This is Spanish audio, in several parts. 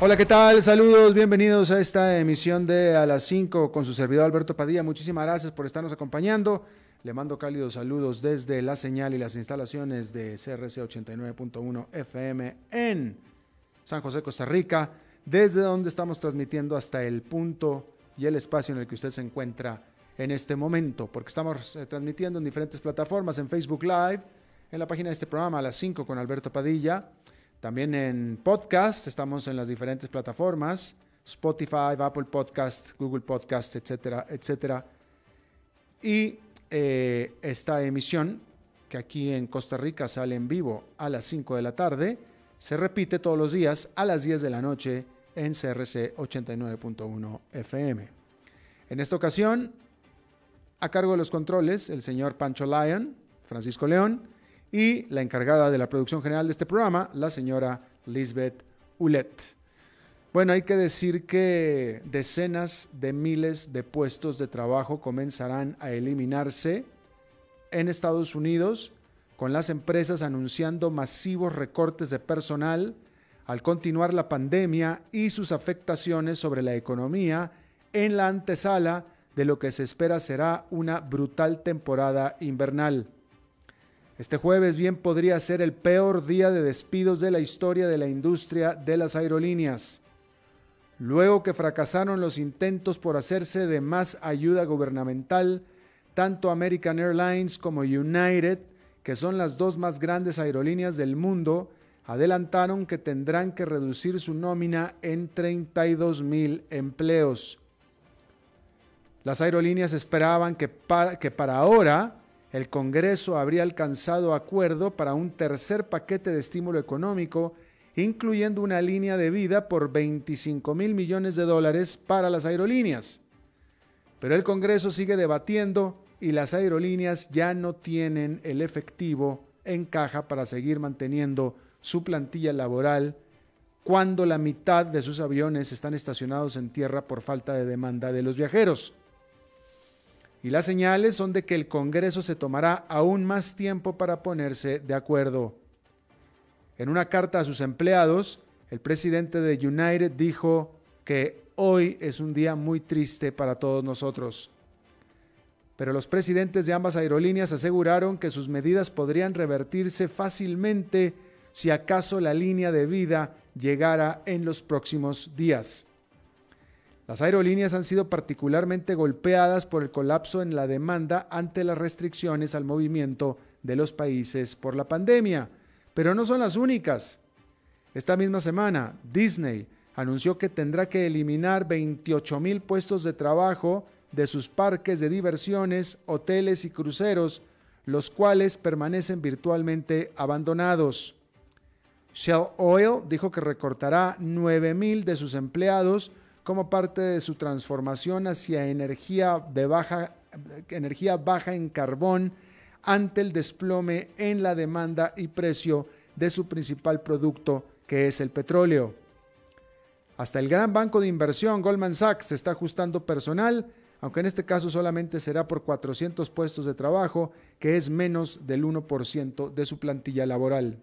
Hola, ¿qué tal? Saludos, bienvenidos a esta emisión de A las 5 con su servidor Alberto Padilla. Muchísimas gracias por estarnos acompañando. Le mando cálidos saludos desde la señal y las instalaciones de CRC 89.1 FM en San José, Costa Rica, desde donde estamos transmitiendo hasta el punto y el espacio en el que usted se encuentra en este momento, porque estamos eh, transmitiendo en diferentes plataformas, en Facebook Live, en la página de este programa a las 5 con Alberto Padilla, también en podcast, estamos en las diferentes plataformas, Spotify, Apple Podcast, Google Podcast, etcétera, etcétera. Y eh, esta emisión, que aquí en Costa Rica sale en vivo a las 5 de la tarde, se repite todos los días a las 10 de la noche en CRC 89.1 FM. En esta ocasión, a cargo de los controles, el señor Pancho Lyon, Francisco León, y la encargada de la producción general de este programa, la señora Lisbeth Ulet. Bueno, hay que decir que decenas de miles de puestos de trabajo comenzarán a eliminarse en Estados Unidos, con las empresas anunciando masivos recortes de personal al continuar la pandemia y sus afectaciones sobre la economía en la antesala de lo que se espera será una brutal temporada invernal. Este jueves bien podría ser el peor día de despidos de la historia de la industria de las aerolíneas. Luego que fracasaron los intentos por hacerse de más ayuda gubernamental, tanto American Airlines como United, que son las dos más grandes aerolíneas del mundo, adelantaron que tendrán que reducir su nómina en 32 mil empleos. Las aerolíneas esperaban que para, que para ahora el Congreso habría alcanzado acuerdo para un tercer paquete de estímulo económico, incluyendo una línea de vida por 25 mil millones de dólares para las aerolíneas. Pero el Congreso sigue debatiendo y las aerolíneas ya no tienen el efectivo en caja para seguir manteniendo su plantilla laboral cuando la mitad de sus aviones están estacionados en tierra por falta de demanda de los viajeros. Y las señales son de que el Congreso se tomará aún más tiempo para ponerse de acuerdo. En una carta a sus empleados, el presidente de United dijo que hoy es un día muy triste para todos nosotros. Pero los presidentes de ambas aerolíneas aseguraron que sus medidas podrían revertirse fácilmente si acaso la línea de vida llegara en los próximos días. Las aerolíneas han sido particularmente golpeadas por el colapso en la demanda ante las restricciones al movimiento de los países por la pandemia, pero no son las únicas. Esta misma semana, Disney anunció que tendrá que eliminar 28 mil puestos de trabajo de sus parques de diversiones, hoteles y cruceros, los cuales permanecen virtualmente abandonados. Shell Oil dijo que recortará 9.000 de sus empleados como parte de su transformación hacia energía, de baja, energía baja en carbón ante el desplome en la demanda y precio de su principal producto, que es el petróleo. Hasta el gran banco de inversión Goldman Sachs está ajustando personal, aunque en este caso solamente será por 400 puestos de trabajo, que es menos del 1% de su plantilla laboral.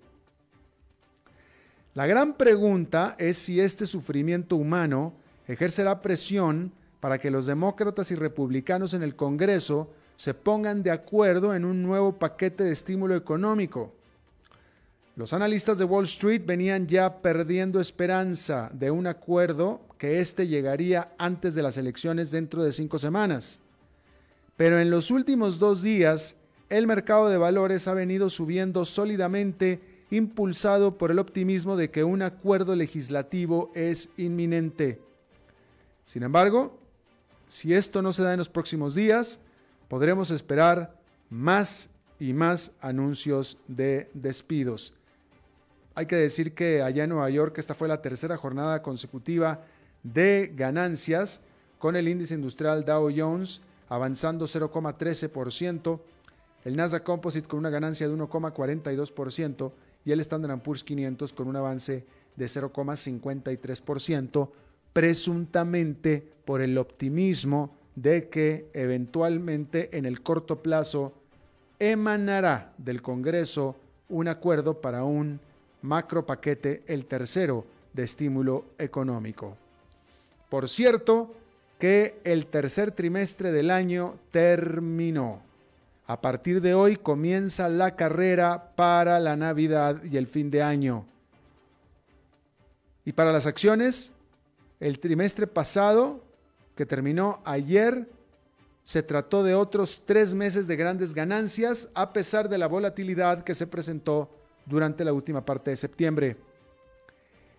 La gran pregunta es si este sufrimiento humano ejercerá presión para que los demócratas y republicanos en el Congreso se pongan de acuerdo en un nuevo paquete de estímulo económico. Los analistas de Wall Street venían ya perdiendo esperanza de un acuerdo que éste llegaría antes de las elecciones dentro de cinco semanas. Pero en los últimos dos días, el mercado de valores ha venido subiendo sólidamente impulsado por el optimismo de que un acuerdo legislativo es inminente. Sin embargo, si esto no se da en los próximos días, podremos esperar más y más anuncios de despidos. Hay que decir que allá en Nueva York esta fue la tercera jornada consecutiva de ganancias con el índice industrial Dow Jones avanzando 0,13%, el Nasdaq Composite con una ganancia de 1,42% y el Standard Poor's 500 con un avance de 0,53%, presuntamente por el optimismo de que eventualmente en el corto plazo emanará del Congreso un acuerdo para un macro paquete, el tercero de estímulo económico. Por cierto, que el tercer trimestre del año terminó. A partir de hoy comienza la carrera para la Navidad y el fin de año. Y para las acciones, el trimestre pasado, que terminó ayer, se trató de otros tres meses de grandes ganancias, a pesar de la volatilidad que se presentó durante la última parte de septiembre.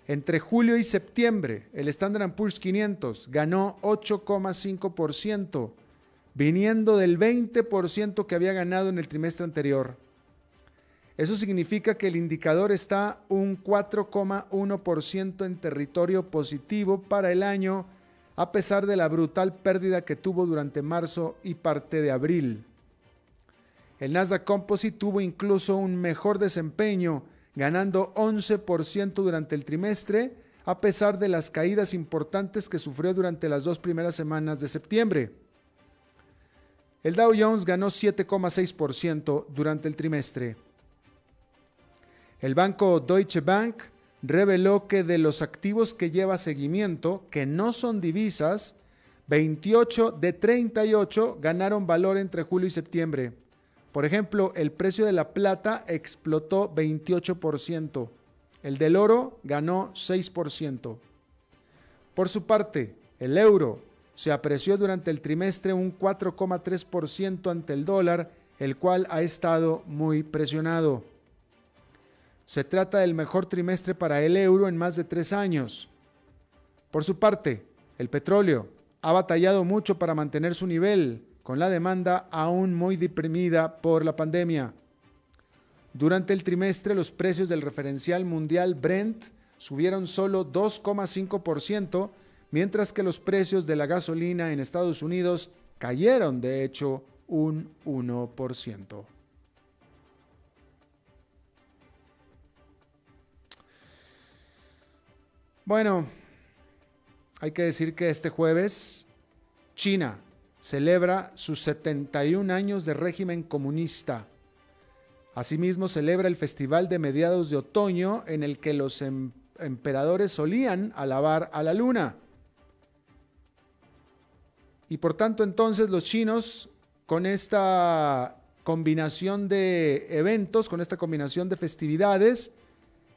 Entre julio y septiembre, el Standard Poor's 500 ganó 8,5%, viniendo del 20% que había ganado en el trimestre anterior. Eso significa que el indicador está un 4,1% en territorio positivo para el año, a pesar de la brutal pérdida que tuvo durante marzo y parte de abril. El Nasdaq Composite tuvo incluso un mejor desempeño, ganando 11% durante el trimestre, a pesar de las caídas importantes que sufrió durante las dos primeras semanas de septiembre. El Dow Jones ganó 7,6% durante el trimestre. El banco Deutsche Bank reveló que de los activos que lleva seguimiento, que no son divisas, 28 de 38 ganaron valor entre julio y septiembre. Por ejemplo, el precio de la plata explotó 28%, el del oro ganó 6%. Por su parte, el euro se apreció durante el trimestre un 4,3% ante el dólar, el cual ha estado muy presionado. Se trata del mejor trimestre para el euro en más de tres años. Por su parte, el petróleo ha batallado mucho para mantener su nivel, con la demanda aún muy deprimida por la pandemia. Durante el trimestre, los precios del referencial mundial Brent subieron solo 2,5%, mientras que los precios de la gasolina en Estados Unidos cayeron, de hecho, un 1%. Bueno, hay que decir que este jueves China celebra sus 71 años de régimen comunista. Asimismo celebra el festival de mediados de otoño en el que los em-, emperadores solían alabar a la luna. Y por tanto entonces los chinos, con esta combinación de eventos, con esta combinación de festividades,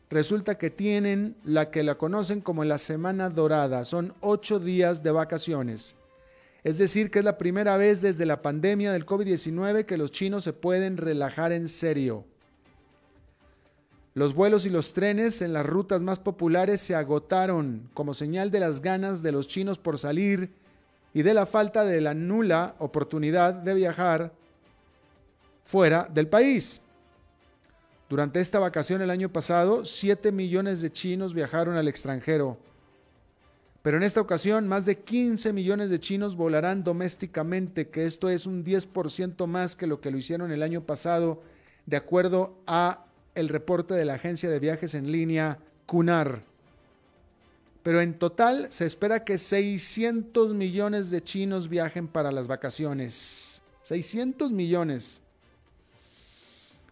resulta que tienen la que la conocen como la Semana Dorada. Son ocho días de vacaciones. Es decir, que es la primera vez desde la pandemia del COVID-19 que los chinos se pueden relajar en serio. Los vuelos y los trenes en las rutas más populares se agotaron como señal de las ganas de los chinos por salir y de la falta de la nula oportunidad de viajar fuera del país. Durante esta vacación el año pasado, 7 millones de chinos viajaron al extranjero. Pero en esta ocasión, más de 15 millones de chinos volarán domésticamente, que esto es un 10% más que lo que lo hicieron el año pasado, de acuerdo a el reporte de la agencia de viajes en línea CUNAR. Pero en total se espera que 600 millones de chinos viajen para las vacaciones. 600 millones.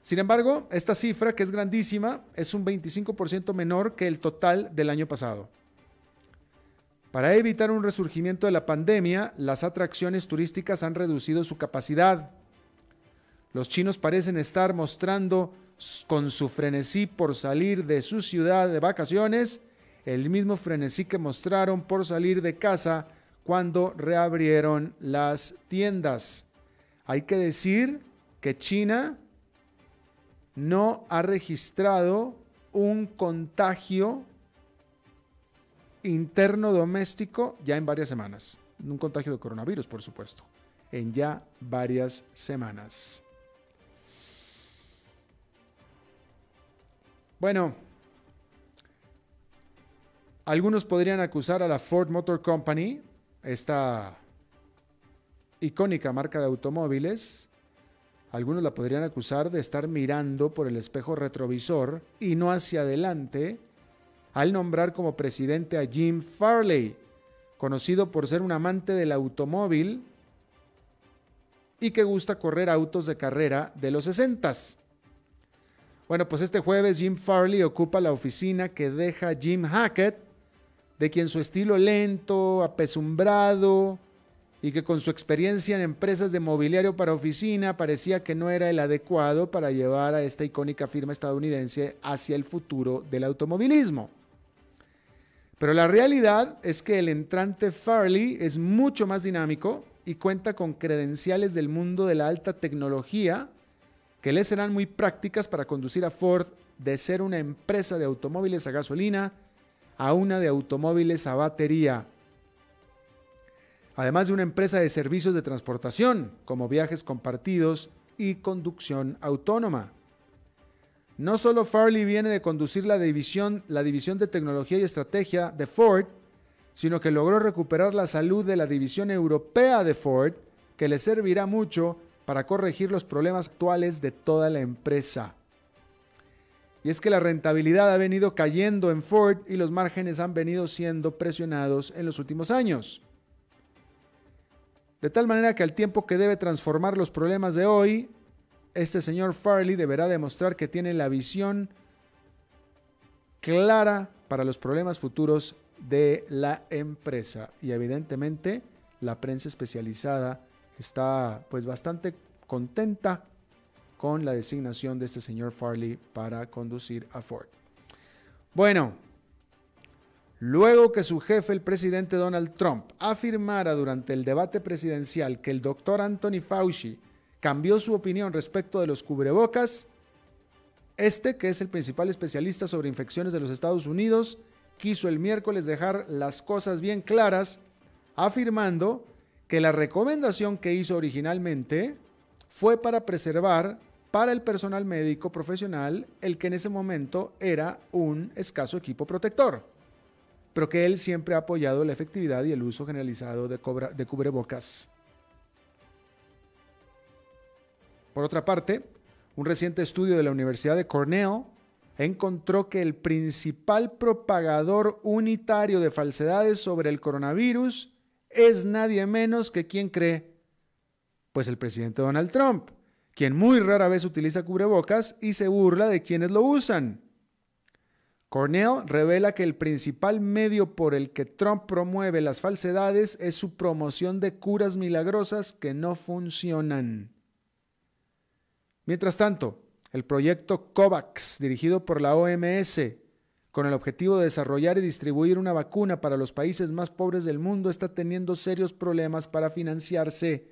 Sin embargo, esta cifra, que es grandísima, es un 25% menor que el total del año pasado. Para evitar un resurgimiento de la pandemia, las atracciones turísticas han reducido su capacidad. Los chinos parecen estar mostrando con su frenesí por salir de su ciudad de vacaciones el mismo frenesí que mostraron por salir de casa cuando reabrieron las tiendas. Hay que decir que China no ha registrado un contagio interno doméstico ya en varias semanas. Un contagio de coronavirus, por supuesto, en ya varias semanas. Bueno, algunos podrían acusar a la Ford Motor Company, esta icónica marca de automóviles, algunos la podrían acusar de estar mirando por el espejo retrovisor y no hacia adelante al nombrar como presidente a Jim Farley, conocido por ser un amante del automóvil y que gusta correr autos de carrera de los 60. Bueno, pues este jueves Jim Farley ocupa la oficina que deja Jim Hackett, de quien su estilo lento, apesumbrado y que con su experiencia en empresas de mobiliario para oficina parecía que no era el adecuado para llevar a esta icónica firma estadounidense hacia el futuro del automovilismo. Pero la realidad es que el entrante Farley es mucho más dinámico y cuenta con credenciales del mundo de la alta tecnología que le serán muy prácticas para conducir a Ford de ser una empresa de automóviles a gasolina a una de automóviles a batería. Además de una empresa de servicios de transportación, como viajes compartidos y conducción autónoma. No solo Farley viene de conducir la división, la división de tecnología y estrategia de Ford, sino que logró recuperar la salud de la división europea de Ford, que le servirá mucho para corregir los problemas actuales de toda la empresa. Y es que la rentabilidad ha venido cayendo en Ford y los márgenes han venido siendo presionados en los últimos años. De tal manera que al tiempo que debe transformar los problemas de hoy, este señor Farley deberá demostrar que tiene la visión clara para los problemas futuros de la empresa. Y evidentemente la prensa especializada está pues bastante contenta con la designación de este señor Farley para conducir a Ford. Bueno, luego que su jefe, el presidente Donald Trump, afirmara durante el debate presidencial que el doctor Anthony Fauci cambió su opinión respecto de los cubrebocas. Este, que es el principal especialista sobre infecciones de los Estados Unidos, quiso el miércoles dejar las cosas bien claras, afirmando que la recomendación que hizo originalmente fue para preservar para el personal médico profesional el que en ese momento era un escaso equipo protector, pero que él siempre ha apoyado la efectividad y el uso generalizado de, cubrebocas. Por otra parte, un reciente estudio de la Universidad de Cornell encontró que el principal propagador unitario de falsedades sobre el coronavirus es nadie menos que quien cree, pues el presidente Donald Trump, quien muy rara vez utiliza cubrebocas y se burla de quienes lo usan. Cornell revela que el principal medio por el que Trump promueve las falsedades es su promoción de curas milagrosas que no funcionan. Mientras tanto, el proyecto COVAX, dirigido por la OMS, con el objetivo de desarrollar y distribuir una vacuna para los países más pobres del mundo, está teniendo serios problemas para financiarse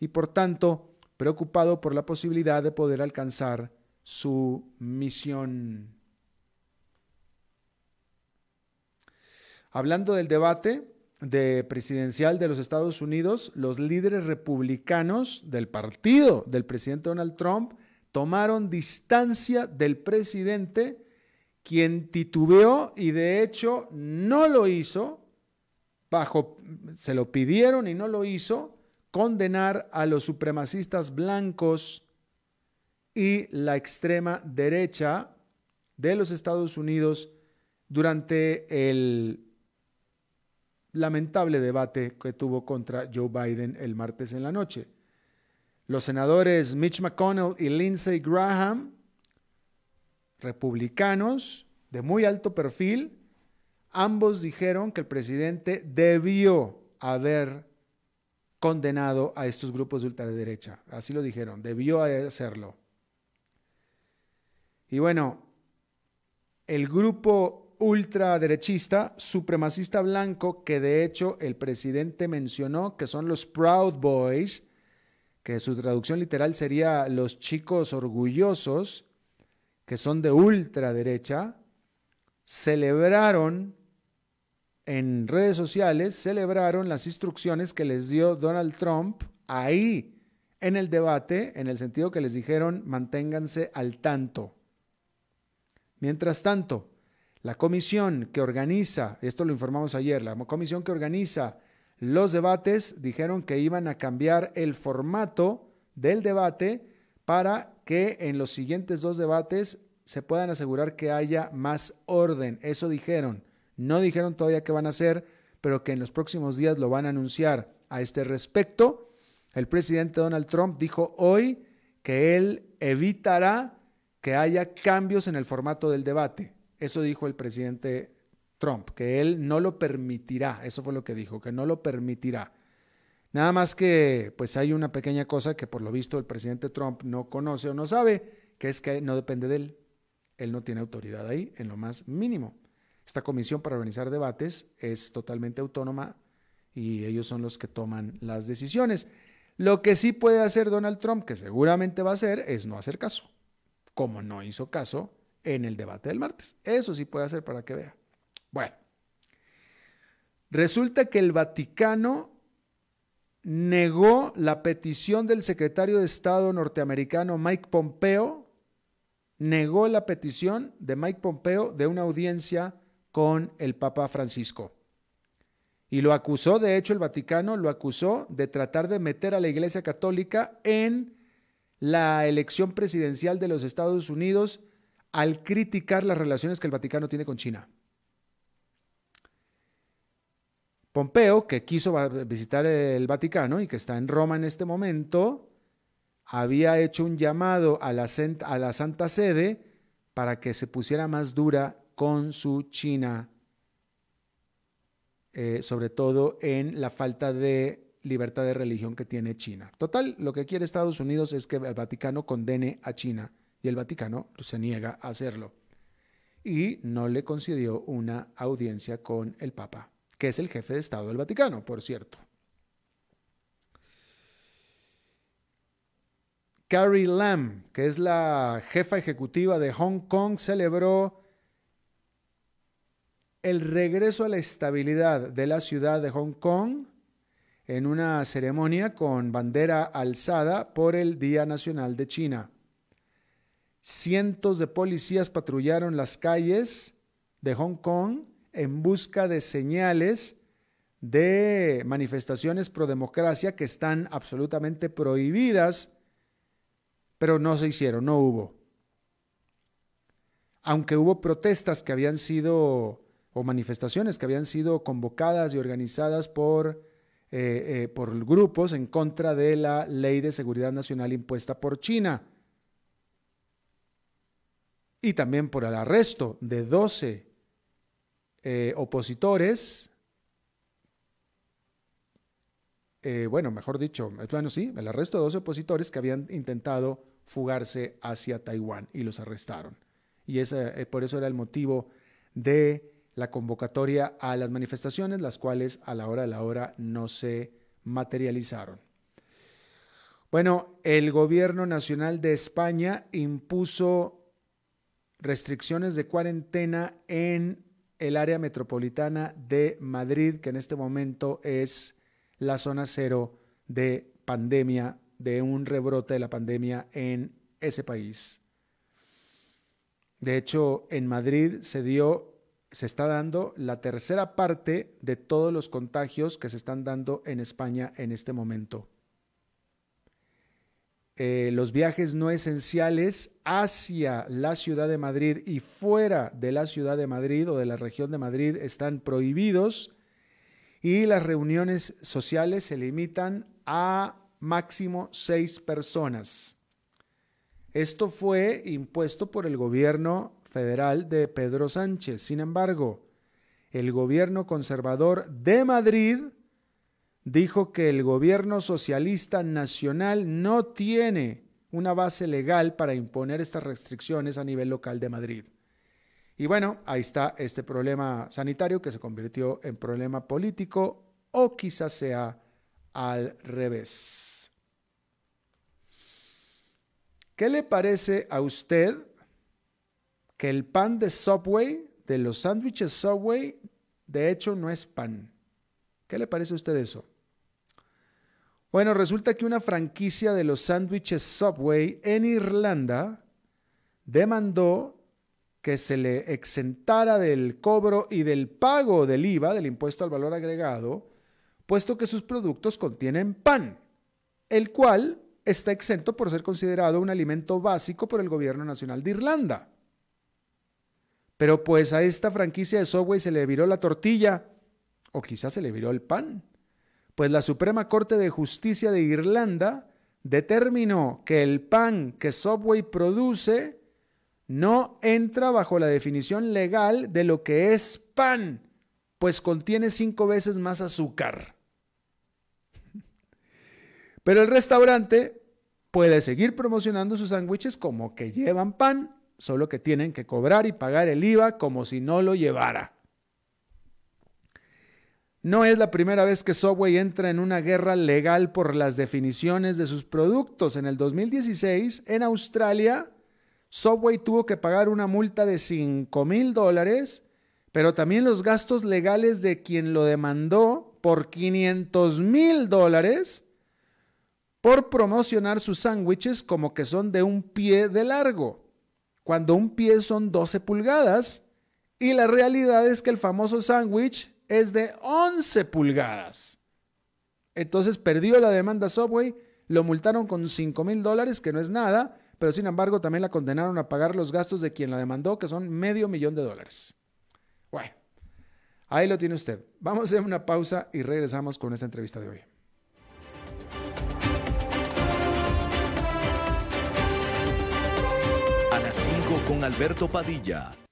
y, por tanto, preocupado por la posibilidad de poder alcanzar su misión. Hablando del debate, de presidencial de los Estados Unidos, los líderes republicanos del partido del presidente Donald Trump tomaron distancia del presidente, quien titubeó y de hecho no lo hizo, bajo, se lo pidieron y no lo hizo, condenar a los supremacistas blancos y la extrema derecha de los Estados Unidos durante el lamentable debate que tuvo contra Joe Biden el martes en la noche. Los senadores Mitch McConnell y Lindsey Graham, republicanos de muy alto perfil, ambos dijeron que el presidente debió haber condenado a estos grupos de ultraderecha. Así lo dijeron, debió hacerlo. Y bueno, el grupo ultraderechista, supremacista blanco, que de hecho el presidente mencionó que son los Proud Boys, que su traducción literal sería los chicos orgullosos, que son de ultraderecha, celebraron en redes sociales, celebraron las instrucciones que les dio Donald Trump ahí en el debate, en el sentido que les dijeron manténganse al tanto. Mientras tanto, la comisión que organiza, esto lo informamos ayer, la comisión que organiza los debates dijeron que iban a cambiar el formato del debate para que en los siguientes dos debates se puedan asegurar que haya más orden. Eso dijeron. No dijeron todavía qué van a hacer, pero que en los próximos días lo van a anunciar. A este respecto, el presidente Donald Trump dijo hoy que él evitará que haya cambios en el formato del debate. Eso dijo el presidente Trump, que él no lo permitirá. Eso fue lo que dijo, que no lo permitirá. Nada más que, pues hay una pequeña cosa que por lo visto el presidente Trump no conoce o no sabe, que es que no depende de él. Él no tiene autoridad ahí en lo más mínimo. Esta comisión para organizar debates es totalmente autónoma y ellos son los que toman las decisiones. Lo que sí puede hacer Donald Trump, que seguramente va a hacer, es no hacer caso, como no hizo caso en el debate del martes. Eso sí puede hacer para que vea. Bueno, resulta que el Vaticano negó la petición del secretario de Estado norteamericano Mike Pompeo, negó la petición de Mike Pompeo de una audiencia con el Papa Francisco. Y lo acusó, de hecho el Vaticano lo acusó de tratar de meter a la Iglesia Católica en la elección presidencial de los Estados Unidos al criticar las relaciones que el Vaticano tiene con China. Pompeo, que quiso visitar el Vaticano y que está en Roma en este momento, había hecho un llamado a la, Santa Sede para que se pusiera más dura con su China, eh, sobre todo en la falta de libertad de religión que tiene China. Total, lo que quiere Estados Unidos es que el Vaticano condene a China y el Vaticano se niega a hacerlo. Y no le concedió una audiencia con el Papa, que es el jefe de Estado del Vaticano, por cierto. Carrie Lam, que es la jefa ejecutiva de Hong Kong, celebró el regreso a la estabilidad de la ciudad de Hong Kong en una ceremonia con bandera alzada por el Día Nacional de China. Cientos de policías patrullaron las calles de Hong Kong en busca de señales de manifestaciones pro democracia que están absolutamente prohibidas, pero no se hicieron, no hubo. Aunque hubo protestas que habían sido, o manifestaciones que habían sido convocadas y organizadas por, eh, eh, por grupos en contra de la ley de seguridad nacional impuesta por China y también por el arresto de 12 eh, opositores, eh, bueno, mejor dicho, bueno, sí, el arresto de 12 opositores que habían intentado fugarse hacia Taiwán y los arrestaron. Y eh, por eso era el motivo de la convocatoria a las manifestaciones, las cuales a la hora de la hora no se materializaron. Bueno, el gobierno nacional de España impuso restricciones de cuarentena en el área metropolitana de Madrid, que en este momento es la zona cero de pandemia, de un rebrote de la pandemia en ese país. De hecho, en Madrid se dio, se está dando la tercera parte de todos los contagios que se están dando en España en este momento. Eh, los viajes no esenciales hacia la ciudad de Madrid y fuera de la ciudad de Madrid o de la región de Madrid están prohibidos y las reuniones sociales se limitan a máximo seis personas. Esto fue impuesto por el gobierno federal de Pedro Sánchez. Sin embargo, el gobierno conservador de Madrid dijo que el gobierno socialista nacional no tiene una base legal para imponer estas restricciones a nivel local de Madrid. Y bueno, ahí está este problema sanitario que se convirtió en problema político o quizás sea al revés. ¿Qué le parece a usted que el pan de Subway, de los sándwiches Subway, de hecho no es pan? ¿Qué le parece a usted eso? Bueno, resulta que una franquicia de los sándwiches Subway en Irlanda demandó que se le exentara del cobro y del pago del IVA, del impuesto al valor agregado, puesto que sus productos contienen pan, el cual está exento por ser considerado un alimento básico por el gobierno nacional de Irlanda. Pero pues a esta franquicia de Subway se le viró la tortilla, o quizás se le viró el pan. Pues la Suprema Corte de Justicia de Irlanda determinó que el pan que Subway produce no entra bajo la definición legal de lo que es pan, pues contiene cinco veces más azúcar. Pero el restaurante puede seguir promocionando sus sándwiches como que llevan pan, solo que tienen que cobrar y pagar el IVA como si no lo llevara. No es la primera vez que Subway entra en una guerra legal por las definiciones de sus productos. En el 2016, en Australia, Subway tuvo que pagar una multa de 5 mil dólares, pero también los gastos legales de quien lo demandó por 500 mil dólares por promocionar sus sándwiches como que son de un pie de largo, cuando un pie son 12 pulgadas y la realidad es que el famoso sándwich es de 11 pulgadas. Entonces perdió la demanda Subway, lo multaron con 5 mil dólares, que no es nada, pero sin embargo también la condenaron a pagar los gastos de quien la demandó, que son medio millón de dólares. Bueno, ahí lo tiene usted. Vamos a hacer una pausa y regresamos con esta entrevista de hoy. con Alberto Padilla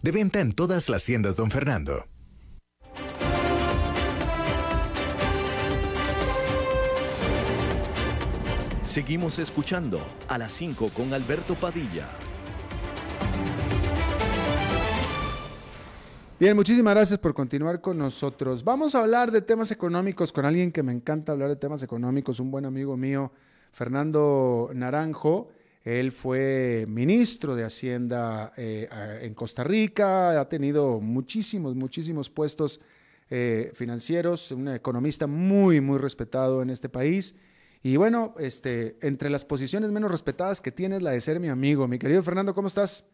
De venta en todas las tiendas, don Fernando. Seguimos escuchando a las 5 con Alberto Padilla. Bien, muchísimas gracias por continuar con nosotros. Vamos a hablar de temas económicos con alguien que me encanta hablar de temas económicos, un buen amigo mío, Fernando Naranjo. Él fue ministro de Hacienda eh, en Costa Rica, ha tenido muchísimos, muchísimos puestos eh, financieros, un economista muy, muy respetado en este país. Y bueno, este, entre las posiciones menos respetadas que tienes, la de ser mi amigo. Mi querido Fernando, ¿cómo estás?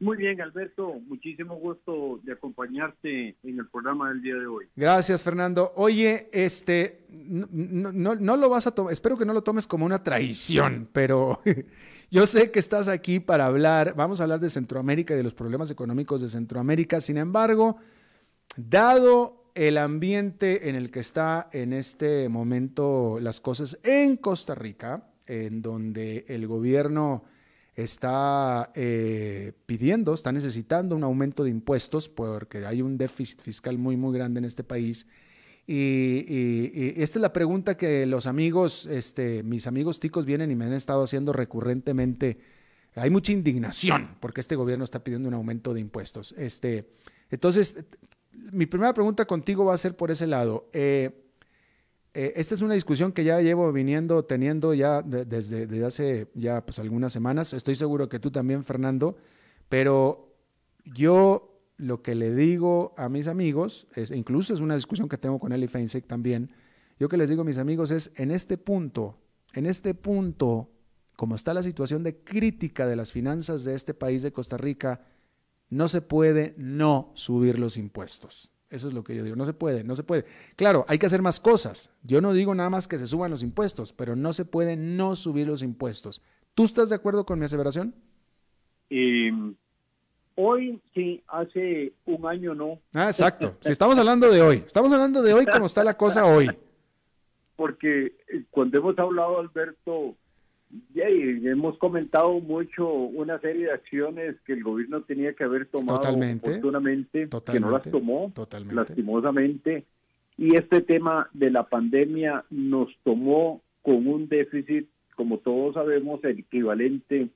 Muy bien, Alberto. Muchísimo gusto de acompañarte en el programa del día de hoy. Gracias, Fernando. Oye, este, no, no, lo vas a tomar, espero que no lo tomes como una traición, pero yo sé que estás aquí para hablar, vamos a hablar de Centroamérica y de los problemas económicos de Centroamérica. Sin embargo, dado el ambiente en el que está en este momento las cosas en Costa Rica, en donde el gobierno está eh, pidiendo, está necesitando un aumento de impuestos porque hay un déficit fiscal muy, muy grande en este país. Y, esta es la pregunta que los amigos, este, mis amigos ticos vienen y me han estado haciendo recurrentemente. Hay mucha indignación porque este gobierno está pidiendo un aumento de impuestos. Este, entonces, mi primera pregunta contigo va a ser por ese lado. Eh, eh, esta es una discusión que ya llevo viniendo, teniendo ya desde, hace ya pues algunas semanas. Estoy seguro que tú también, Fernando, pero yo lo que le digo a mis amigos, es, incluso es una discusión que tengo con Eli Feinstein también, yo que les digo a mis amigos es, en este punto, en este punto, como está la situación de crítica de las finanzas de este país de Costa Rica, no se puede no subir los impuestos. Eso es lo que yo digo. No se puede, no se puede. Claro, hay que hacer más cosas. Yo no digo nada más que se suban los impuestos, pero no se puede no subir los impuestos. ¿Tú estás de acuerdo con mi aseveración? Em, hoy sí, hace un año no. Ah, exacto. Si estamos hablando de hoy, estamos hablando de hoy como está la cosa hoy. Porque eh, cuando hemos hablado, Alberto, y hemos comentado mucho una serie de acciones que el gobierno tenía que haber tomado oportunamente, que no las tomó, lastimosamente. Y este tema de la pandemia nos tomó con un déficit, como todos sabemos, el equivalente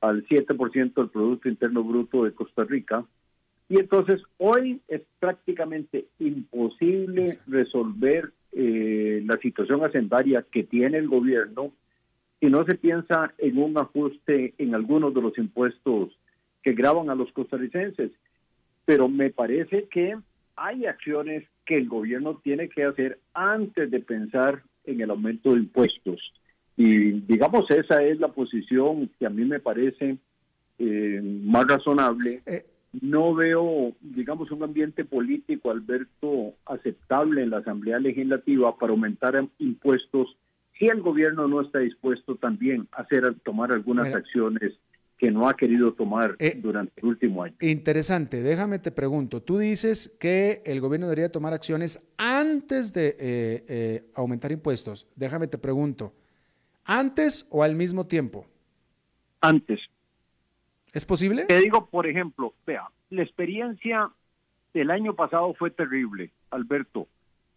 al 7% del Producto Interno Bruto de Costa Rica. Y entonces hoy es prácticamente imposible resolver eh, la situación hacendaria que tiene el gobierno si no se piensa en un ajuste en algunos de los impuestos que graban a los costarricenses. Pero me parece que hay acciones que el gobierno tiene que hacer antes de pensar en el aumento de impuestos. Y digamos, esa es la posición que a mí me parece eh, más razonable. Eh. no veo, digamos, un ambiente político, Alberto, aceptable en la Asamblea Legislativa para aumentar impuestos si el gobierno no está dispuesto también a hacer tomar algunas acciones que no ha querido tomar eh, durante el último año. Interesante, déjame te pregunto, tú dices que el gobierno debería tomar acciones antes de eh, eh, aumentar impuestos. Déjame te pregunto, ¿antes o al mismo tiempo? Antes. ¿Es posible? Te digo, por ejemplo, vea, la experiencia del año pasado fue terrible, Alberto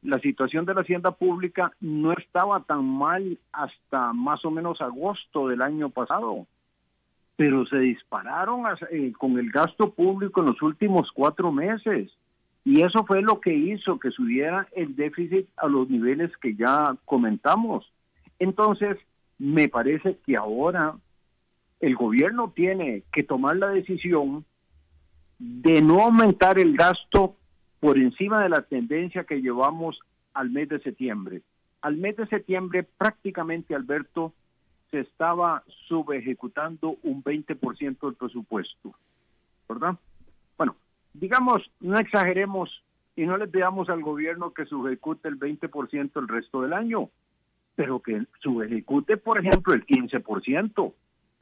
la situación de la hacienda pública no estaba tan mal hasta más o menos agosto del año pasado, pero se dispararon eh, con el gasto público en los últimos cuatro meses. Y eso fue lo que hizo que subiera el déficit a los niveles que ya comentamos. Entonces, me parece que ahora el gobierno tiene que tomar la decisión de no aumentar el gasto por encima de la tendencia que llevamos al mes de septiembre. Al mes de septiembre prácticamente, Alberto, se estaba subejecutando un 20% del presupuesto, ¿verdad? Bueno, digamos, no exageremos y no le pidamos al gobierno que subejecute el 20% el resto del año, pero que subejecute, por ejemplo, el 15%,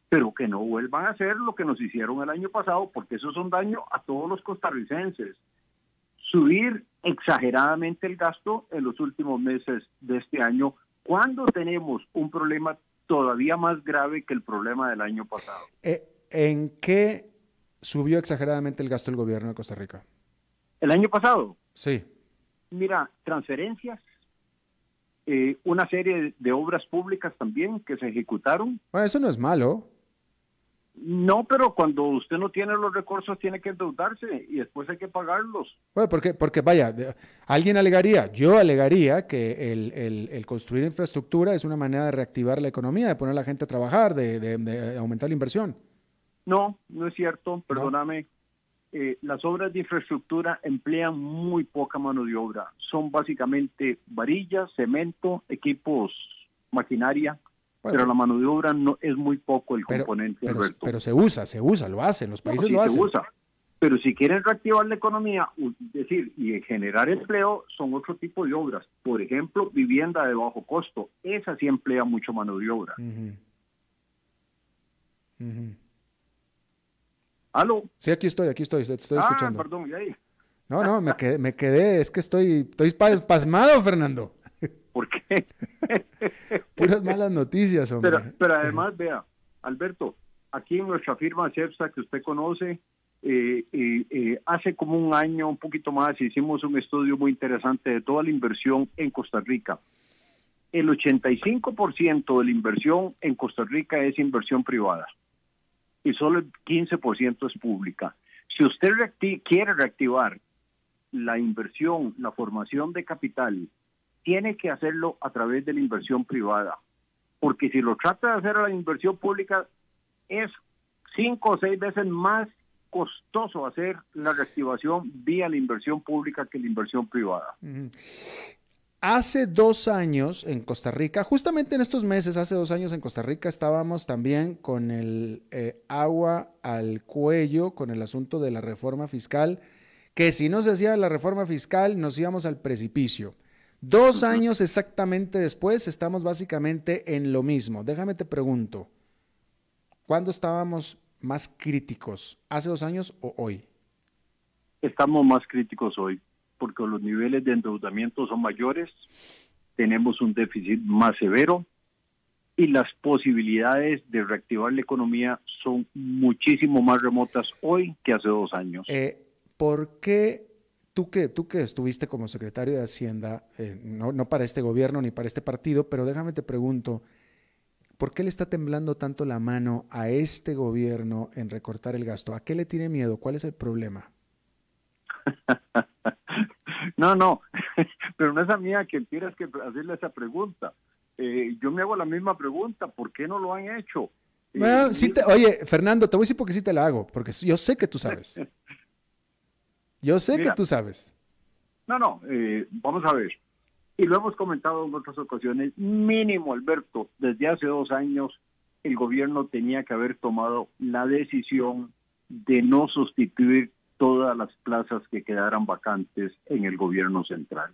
pero que no vuelvan a hacer lo que nos hicieron el año pasado, porque eso es un daño a todos los costarricenses subir exageradamente el gasto en los últimos meses de este año, cuando tenemos un problema todavía más grave que el problema del año pasado. Eh, ¿En qué subió exageradamente el gasto del gobierno de Costa Rica? ¿El año pasado? Sí. Mira, transferencias, eh, una serie de obras públicas también que se ejecutaron. Bueno, eso no es malo. No, pero cuando usted no tiene los recursos tiene que endeudarse y después hay que pagarlos. Bueno, porque, porque vaya, alguien alegaría, yo alegaría que el, construir infraestructura es una manera de reactivar la economía, de poner a la gente a trabajar, de, aumentar la inversión. No, no es cierto, perdóname. eh, las obras de infraestructura emplean muy poca mano de obra. Son básicamente varillas, cemento, equipos, maquinaria, pero la mano de obra no es muy poco el componente. Pero, pero, se usa, se usa, lo hacen, los países lo hacen. Se usa. Pero si quieren reactivar la economía, es decir, y generar empleo, son otro tipo de obras. Por ejemplo, vivienda de bajo costo. Esa sí emplea mucho mano de obra. ¿Aló? Sí, aquí estoy, aquí estoy, estoy ah, escuchando. perdón, ¿y ahí? No, no, me quedé, me quedé, es que estoy, estoy pasmado, Fernando. ¿Por qué? Puras malas noticias, hombre. Pero, pero además, vea, Alberto, aquí en nuestra firma CEPSA que usted conoce, eh, eh, hace como un año, un poquito más, hicimos un estudio muy interesante de toda la inversión en Costa Rica. El 85% de la inversión en Costa Rica es inversión privada y solo el 15% es pública. Si usted quiere reactivar la inversión, la formación de capital, tiene que hacerlo a través de la inversión privada, porque si lo trata de hacer a la inversión pública, es cinco o seis veces más costoso hacer la reactivación vía la inversión pública que la inversión privada. Hace dos años en Costa Rica, justamente en estos meses, hace dos años en Costa Rica estábamos también con el eh, agua al cuello, con el asunto de la reforma fiscal, que si no se hacía la reforma fiscal nos íbamos al precipicio. Dos años exactamente después estamos básicamente en lo mismo. Déjame te pregunto, ¿cuándo estábamos más críticos? ¿Hace dos años o hoy? Estamos más críticos hoy, porque los niveles de endeudamiento son mayores, tenemos un déficit más severo y las posibilidades de reactivar la economía son muchísimo más remotas hoy que hace dos años. Eh, ¿Por qué tú que, tú que estuviste como secretario de Hacienda, eh, no, no para este gobierno ni para este partido, pero déjame te pregunto, ¿Por qué le está temblando tanto la mano a este gobierno en recortar el gasto? ¿A qué le tiene miedo? ¿Cuál es el problema? no, no, pero no es a mí a quien tienes que hacerle esa pregunta. Eh, yo me hago la misma pregunta, ¿por qué no lo han hecho? Bueno, sí oye, Fernando, te voy a decir porque sí te la hago, porque yo sé que tú sabes. Yo sé que tú sabes. No, no, eh, vamos a ver y lo hemos comentado en otras ocasiones, mínimo, Alberto, desde hace dos años el gobierno tenía que haber tomado la decisión de no sustituir todas las plazas que quedaran vacantes en el gobierno central.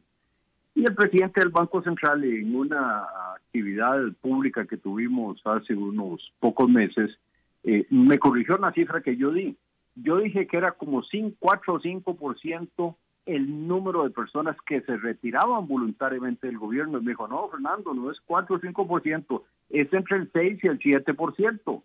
Y el presidente del Banco Central, en una actividad pública que tuvimos hace unos pocos meses, eh, me corrigió una cifra que yo di. Yo dije que era como 5, 4 o 5% el número de personas que se retiraban voluntariamente del gobierno. Y me dijo, no, Fernando, no es 4 o 5%, es entre el 6 y el 7%.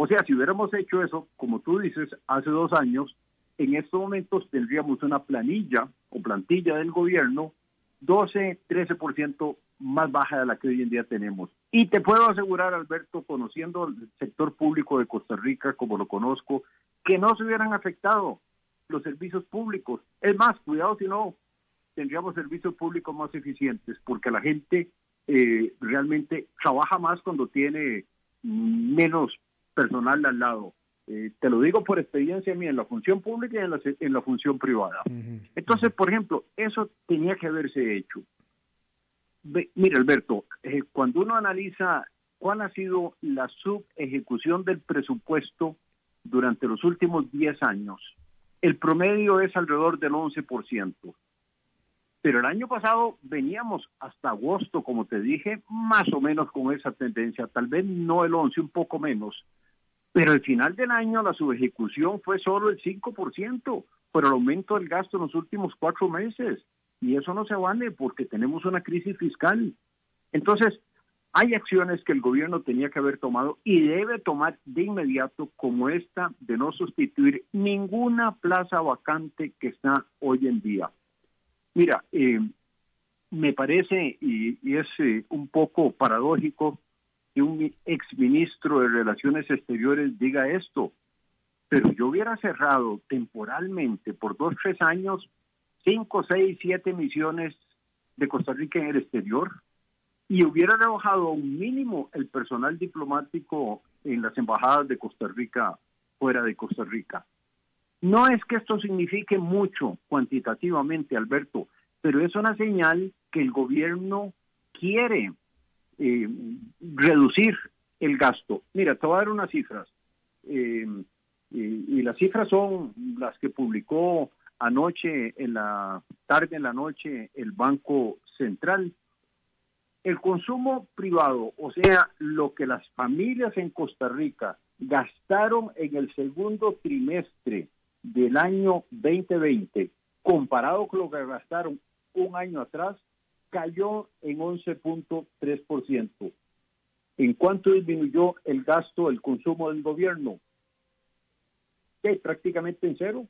O sea, si hubiéramos hecho eso, como tú dices, hace dos años, en estos momentos tendríamos una planilla o plantilla del gobierno 12, 13% más baja de la que hoy en día tenemos. Y te puedo asegurar, Alberto, conociendo el sector público de Costa Rica como lo conozco, que no se hubieran afectado los servicios públicos. Es más, cuidado si no, tendríamos servicios públicos más eficientes, porque la gente eh, realmente trabaja más cuando tiene menos personal al lado. Eh, te lo digo por experiencia mía en la función pública y en la, en la función privada. Entonces, por ejemplo, eso tenía que haberse hecho. mira, Alberto, eh, cuando uno analiza cuál ha sido la subejecución del presupuesto durante los últimos 10 años, el promedio es alrededor del 11%. Pero el año pasado veníamos hasta agosto, como te dije, más o menos con esa tendencia, tal vez no el 11, un poco menos. Pero al final del año la subejecución fue solo el 5% por el aumento del gasto en los últimos cuatro meses. Y eso no se vale porque tenemos una crisis fiscal. Entonces, hay acciones que el gobierno tenía que haber tomado y debe tomar de inmediato como esta de no sustituir ninguna plaza vacante que está hoy en día. Mira, eh, me parece y, es eh, un poco paradójico que un exministro de Relaciones Exteriores diga esto, pero yo hubiera cerrado temporalmente por dos, tres años, cinco, seis, siete misiones de Costa Rica en el exterior y hubiera rebajado un mínimo el personal diplomático en las embajadas de Costa Rica fuera de Costa Rica. No es que esto signifique mucho cuantitativamente, Alberto, pero es una señal que el gobierno quiere eh, reducir el gasto. Mira, te voy a dar unas cifras. Eh, y, las cifras son las que publicó anoche, en la tarde, en la noche, el Banco Central. El consumo privado, o sea, lo que las familias en Costa Rica gastaron en el segundo trimestre del año 2020, comparado con lo que gastaron un año atrás, cayó en 11.3%. ¿En cuánto disminuyó el gasto, el consumo del gobierno? ¿Qué? Prácticamente en cero.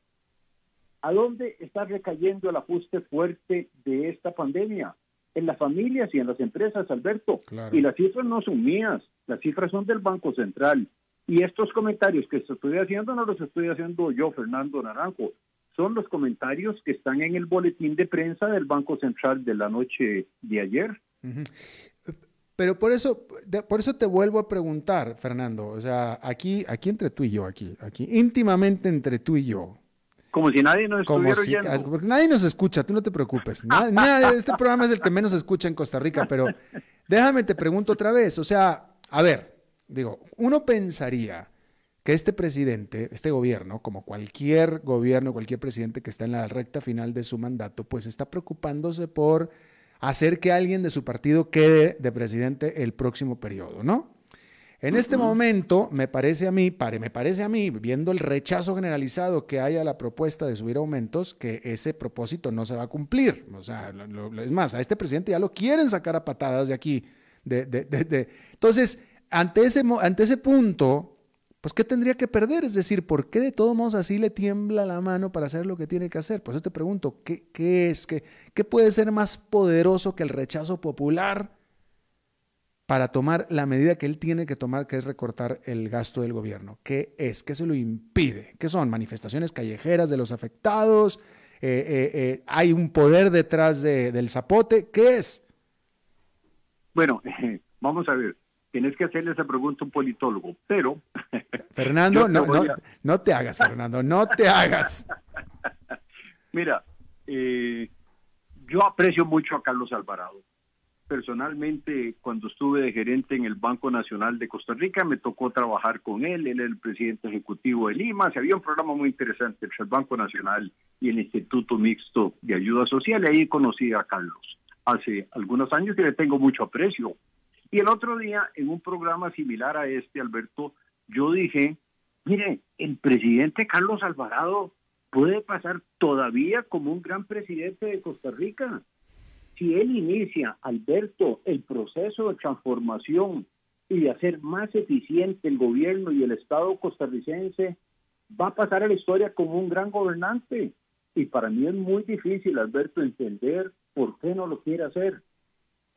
¿A dónde está recayendo el ajuste fuerte de esta pandemia? En las familias y en las empresas, Alberto. Y las cifras no son mías, las cifras son del Banco Central. Y estos comentarios que estoy haciendo no los estoy haciendo yo, Fernando Naranjo. Son los comentarios que están en el boletín de prensa del Banco Central de la noche de ayer. Pero por eso, por eso te vuelvo a preguntar, Fernando. O sea, aquí, aquí entre tú y yo, aquí, aquí, íntimamente entre tú y yo. Como si nadie nos estuviera oyendo. Porque nadie nos escucha, tú no te preocupes. este programa es el que menos escucha en Costa Rica, pero déjame te pregunto otra vez. O sea, a ver, Digo, uno pensaría que este presidente, este gobierno, como cualquier gobierno, cualquier presidente que está en la recta final de su mandato, pues está preocupándose por hacer que alguien de su partido quede de presidente el próximo periodo, ¿no? En este momento, me parece a mí, me parece a mí, viendo el rechazo generalizado que hay a la propuesta de subir aumentos, que ese propósito no se va a cumplir. O sea, es más, a este presidente ya lo quieren sacar a patadas de aquí. De, de, de, Entonces, ante ese, ante ese punto, pues ¿qué tendría que perder? Es decir, ¿por qué de todos modos así le tiembla la mano para hacer lo que tiene que hacer? Por eso te pregunto, ¿qué, qué es? ¿Qué, ¿Qué puede ser más poderoso que el rechazo popular para tomar la medida que él tiene que tomar, que es recortar el gasto del gobierno? ¿Qué es? ¿Qué se lo impide? ¿Qué son? ¿Manifestaciones callejeras de los afectados? Eh, eh, eh, ¿Hay un poder detrás del zapote? ¿Qué es? Bueno, vamos a ver tienes que hacerle esa pregunta a un politólogo, pero... Fernando, no, no, no, te hagas, Fernando, no te hagas. Mira, eh, yo aprecio mucho a Carlos Alvarado. Personalmente, cuando estuve de gerente en el Banco Nacional de Costa Rica, me tocó trabajar con él. Él era el presidente ejecutivo de Lima. Se había un programa muy interesante entre el Banco Nacional y el Instituto Mixto de Ayuda Social. Y ahí conocí a Carlos hace algunos años y le tengo mucho aprecio. Y el otro día, en un programa similar a este, Alberto, yo dije, mire, el presidente Carlos Alvarado puede pasar todavía como un gran presidente de Costa Rica. Si él inicia, Alberto, el proceso de transformación y de hacer más eficiente el gobierno y el Estado costarricense, va a pasar a la historia como un gran gobernante. Y para mí es muy difícil, Alberto, entender por qué no lo quiere hacer.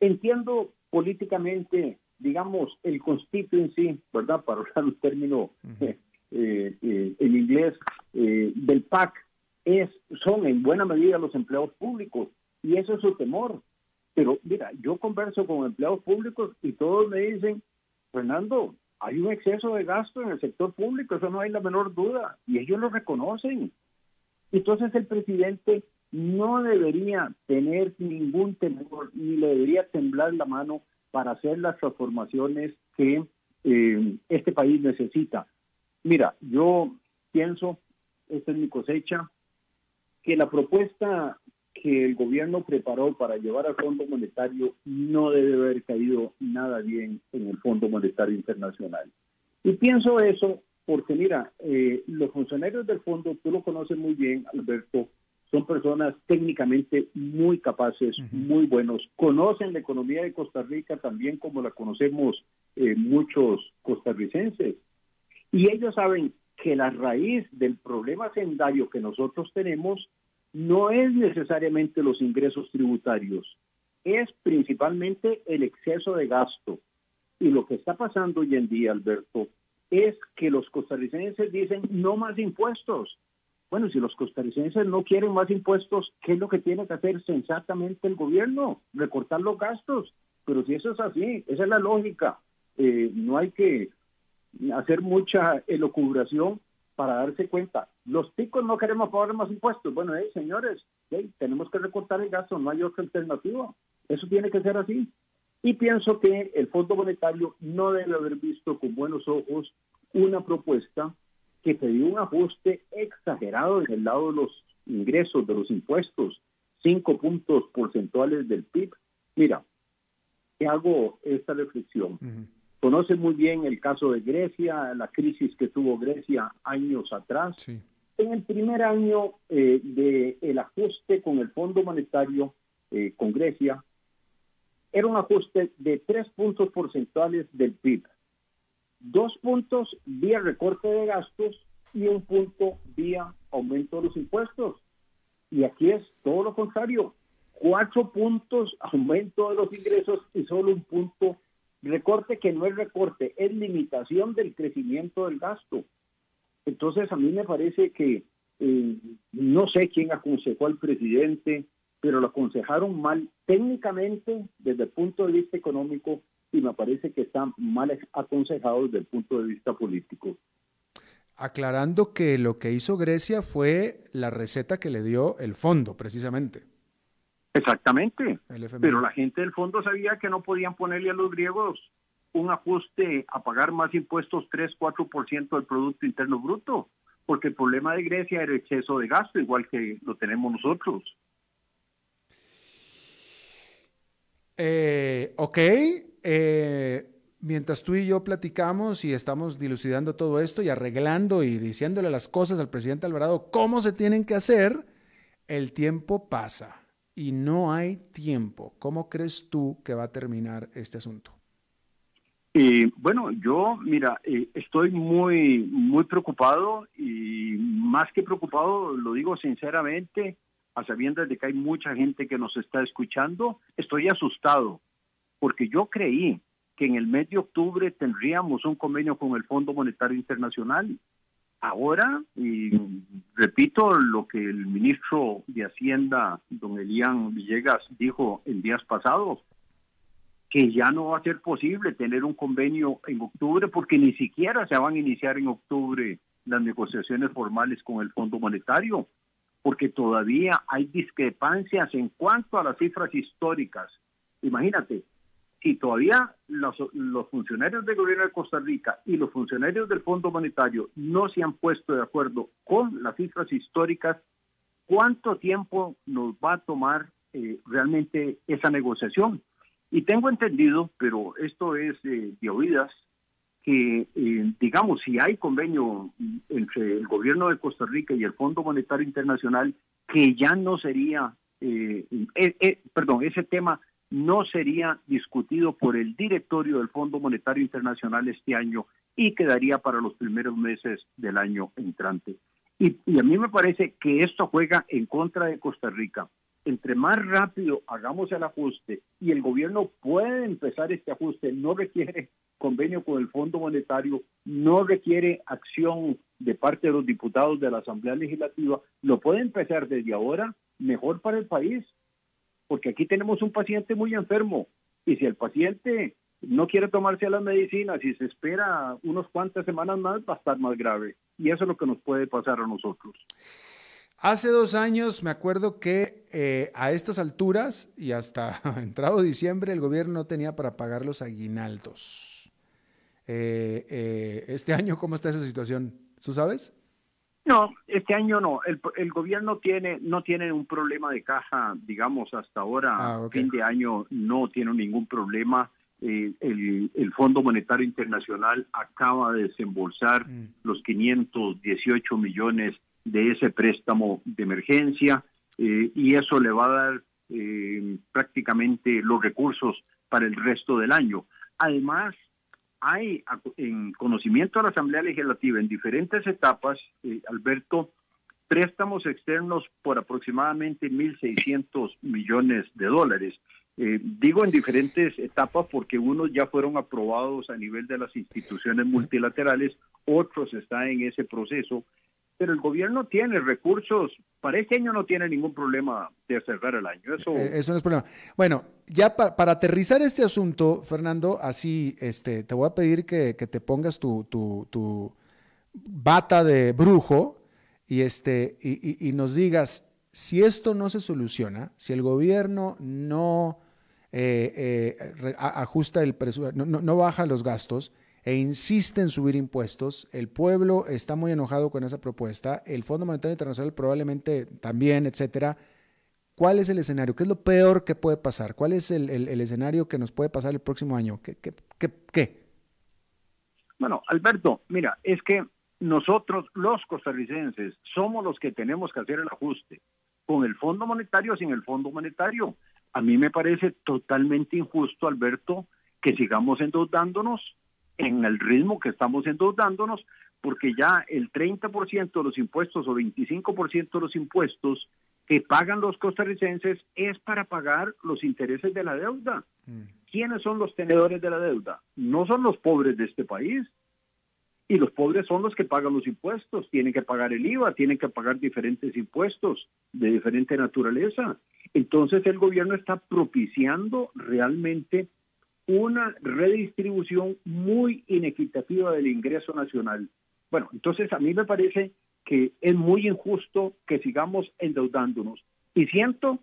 Entiendo políticamente, digamos, el constituency, ¿verdad? Para usar un término eh, eh, en inglés, eh, del PAC, es, son en buena medida los empleados públicos y eso es su temor. Pero mira, yo converso con empleados públicos y todos me dicen, Fernando, hay un exceso de gasto en el sector público, eso no hay la menor duda, y ellos lo reconocen. Entonces el presidente no debería tener ningún temor ni le debería temblar la mano para hacer las transformaciones que eh, este país necesita. Mira, yo pienso, esta es mi cosecha, que la propuesta que el gobierno preparó para llevar al Fondo Monetario no debe haber caído nada bien en el Fondo Monetario Internacional. Y pienso eso porque, mira, eh, los funcionarios del fondo, tú lo conoces muy bien, Alberto, son personas técnicamente muy capaces, muy buenos, conocen la economía de Costa Rica también como la conocemos eh, muchos costarricenses. Y ellos saben que la raíz del problema sendario que nosotros tenemos no es necesariamente los ingresos tributarios, es principalmente el exceso de gasto. Y lo que está pasando hoy en día, Alberto, es que los costarricenses dicen no más impuestos, bueno, si los costarricenses no quieren más impuestos, ¿qué es lo que tiene que hacer sensatamente el gobierno? Recortar los gastos. Pero si eso es así, esa es la lógica. Eh, no hay que hacer mucha elocubración para darse cuenta. Los picos no queremos pagar más impuestos. Bueno, señores, tenemos que recortar el gasto, no hay otra alternativa. Eso tiene que ser así. Y pienso que el Fondo Monetario no debe haber visto con buenos ojos una propuesta que pedía un ajuste exagerado en el lado de los ingresos, de los impuestos, cinco puntos porcentuales del PIB. Mira, hago esta reflexión. Conoce muy bien el caso de Grecia, la crisis que tuvo Grecia años atrás. En el primer año eh, del ajuste con el Fondo Monetario eh, con Grecia, era un ajuste de tres puntos porcentuales del PIB. Dos puntos vía recorte de gastos y un punto vía aumento de los impuestos. Y aquí es todo lo contrario. Cuatro puntos aumento de los ingresos y solo un punto recorte que no es recorte, es limitación del crecimiento del gasto. Entonces a mí me parece que eh, no sé quién aconsejó al presidente, pero lo aconsejaron mal técnicamente desde el punto de vista económico y me parece que está mal aconsejado desde el punto de vista político. Aclarando que lo que hizo Grecia fue la receta que le dio el fondo, precisamente. Exactamente. Pero la gente del fondo sabía que no podían ponerle a los griegos un ajuste a pagar más impuestos 3, 4% del Producto Interno Bruto, porque el problema de Grecia era exceso de gasto, igual que lo tenemos nosotros. Eh, ok, eh, mientras tú y yo platicamos y estamos dilucidando todo esto y arreglando y diciéndole las cosas al presidente Alvarado, cómo se tienen que hacer, el tiempo pasa y no hay tiempo. ¿Cómo crees tú que va a terminar este asunto? Eh, bueno, yo, mira, eh, estoy muy, muy preocupado y más que preocupado, lo digo sinceramente, a sabiendas de que hay mucha gente que nos está escuchando, estoy asustado, porque yo creí que en el mes de octubre tendríamos un convenio con el Fondo Monetario Internacional. Ahora, y repito lo que el ministro de Hacienda, don Elian Villegas, dijo en días pasados, que ya no va a ser posible tener un convenio en octubre porque ni siquiera se van a iniciar en octubre las negociaciones formales con el Fondo Monetario porque todavía hay discrepancias en cuanto a las cifras históricas. Imagínate, si todavía los, funcionarios del gobierno de Costa Rica y los funcionarios del Fondo Monetario no se han puesto de acuerdo con las cifras históricas, ¿cuánto tiempo nos va a tomar eh, realmente esa negociación? Y tengo entendido, pero esto es eh, de oídas, que, eh, digamos, si hay convenio entre el gobierno de Costa Rica y el Fondo Monetario Internacional, que ya no sería, eh, eh, eh, perdón, ese tema no sería discutido por el directorio del Fondo Monetario Internacional este año y quedaría para los primeros meses del año entrante. Y, a mí me parece que esto juega en contra de Costa Rica entre más rápido hagamos el ajuste y el gobierno puede empezar este ajuste, no requiere convenio con el Fondo Monetario, no requiere acción de parte de los diputados de la Asamblea Legislativa, lo puede empezar desde ahora, mejor para el país, porque aquí tenemos un paciente muy enfermo y si el paciente no quiere tomarse las medicinas y se espera unas cuantas semanas más, va a estar más grave. Y eso es lo que nos puede pasar a nosotros. Hace dos años me acuerdo que eh, a estas alturas y hasta entrado diciembre el gobierno no tenía para pagar los aguinaldos. Eh, eh, este año, ¿cómo está esa situación? ¿Tú sabes? No, este año no. El, gobierno tiene no tiene un problema de caja, digamos, hasta ahora, ah, fin de año no tiene ningún problema. el, el, Fondo Monetario Internacional acaba de desembolsar mm. los 518 millones de ese préstamo de emergencia eh, y eso le va a dar eh, prácticamente los recursos para el resto del año. Además, hay en conocimiento de la Asamblea Legislativa en diferentes etapas, eh, Alberto, préstamos externos por aproximadamente 1.600 millones de dólares. digo en diferentes etapas porque unos ya fueron aprobados a nivel de las instituciones multilaterales, otros están en ese proceso pero el gobierno tiene recursos. Para este año no tiene ningún problema de cerrar el año. Eso, eh, eso no es problema. Bueno, ya para aterrizar este asunto, Fernando, así este, te voy a pedir que, te pongas tu, tu, bata de brujo y, este, y, nos digas, si esto no se soluciona, si el gobierno no eh, eh, ajusta el presupuesto, no, baja los gastos e insiste en subir impuestos, el pueblo está muy enojado con esa propuesta, el Fondo Monetario Internacional probablemente también, etcétera. ¿Cuál es el escenario? ¿Qué es lo peor que puede pasar? ¿Cuál es el, escenario que nos puede pasar el próximo año? ¿Qué, qué, qué? Bueno, Alberto, mira, es que nosotros, los costarricenses, somos los que tenemos que hacer el ajuste, con el Fondo Monetario sin el Fondo Monetario. A mí me parece totalmente injusto, Alberto, que sigamos endeudándonos en el ritmo que estamos endeudándonos, porque ya el 30% de los impuestos o 25% de los impuestos que pagan los costarricenses es para pagar los intereses de la deuda. Mm. ¿Quiénes son los tenedores de la deuda? No son los pobres de este país, y los pobres son los que pagan los impuestos, tienen que pagar el IVA, tienen que pagar diferentes impuestos de diferente naturaleza. Entonces el gobierno está propiciando realmente una redistribución muy inequitativa del ingreso nacional. Bueno, entonces a mí me parece que es muy injusto que sigamos endeudándonos. Y siento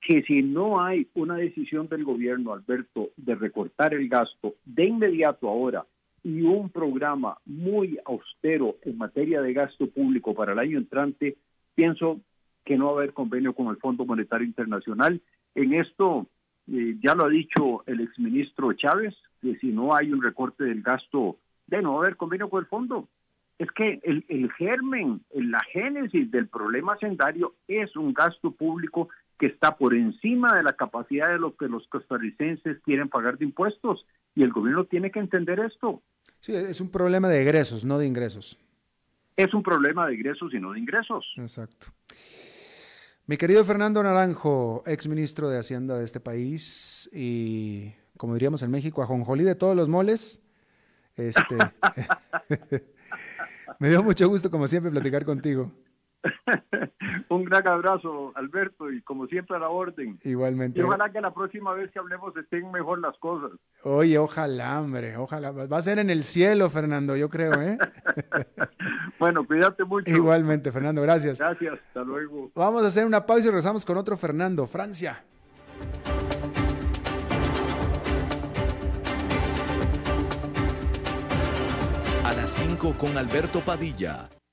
que si no hay una decisión del gobierno, Alberto, de recortar el gasto de inmediato ahora y un programa muy austero en materia de gasto público para el año entrante, pienso que no va a haber convenio con el Fondo Monetario Internacional. En esto eh, ya lo ha dicho el exministro Chávez, que si no hay un recorte del gasto, de no haber convenio con el fondo. Es que el, el germen, la génesis del problema sendario es un gasto público que está por encima de la capacidad de lo que los costarricenses quieren pagar de impuestos. Y el gobierno tiene que entender esto. Sí, es un problema de egresos, no de ingresos. Es un problema de egresos y no de ingresos. Exacto. Mi querido Fernando Naranjo, ex ministro de Hacienda de este país y, como diríamos en México, ajonjolí de todos los moles. Este, me dio mucho gusto, como siempre, platicar contigo. Un gran abrazo, Alberto, y como siempre a la orden. Igualmente. Y ojalá que la próxima vez que hablemos estén mejor las cosas. Oye, ojalá, hombre, ojalá. Va a ser en el cielo, Fernando, yo creo, ¿eh? bueno, cuídate mucho. Igualmente, Fernando, gracias. Gracias, hasta luego. Vamos a hacer una pausa y regresamos con otro Fernando, Francia. A las 5 con Alberto Padilla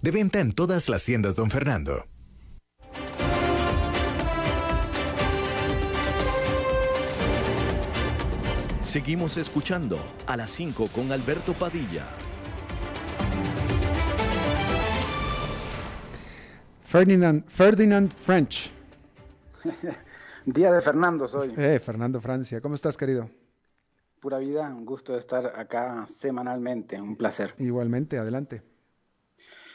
De venta en todas las tiendas, don Fernando. Seguimos escuchando a las 5 con Alberto Padilla. Ferdinand, Ferdinand French. Día de Fernando soy. Eh, Fernando Francia. ¿Cómo estás, querido? Pura vida, un gusto de estar acá semanalmente, un placer. Igualmente, adelante.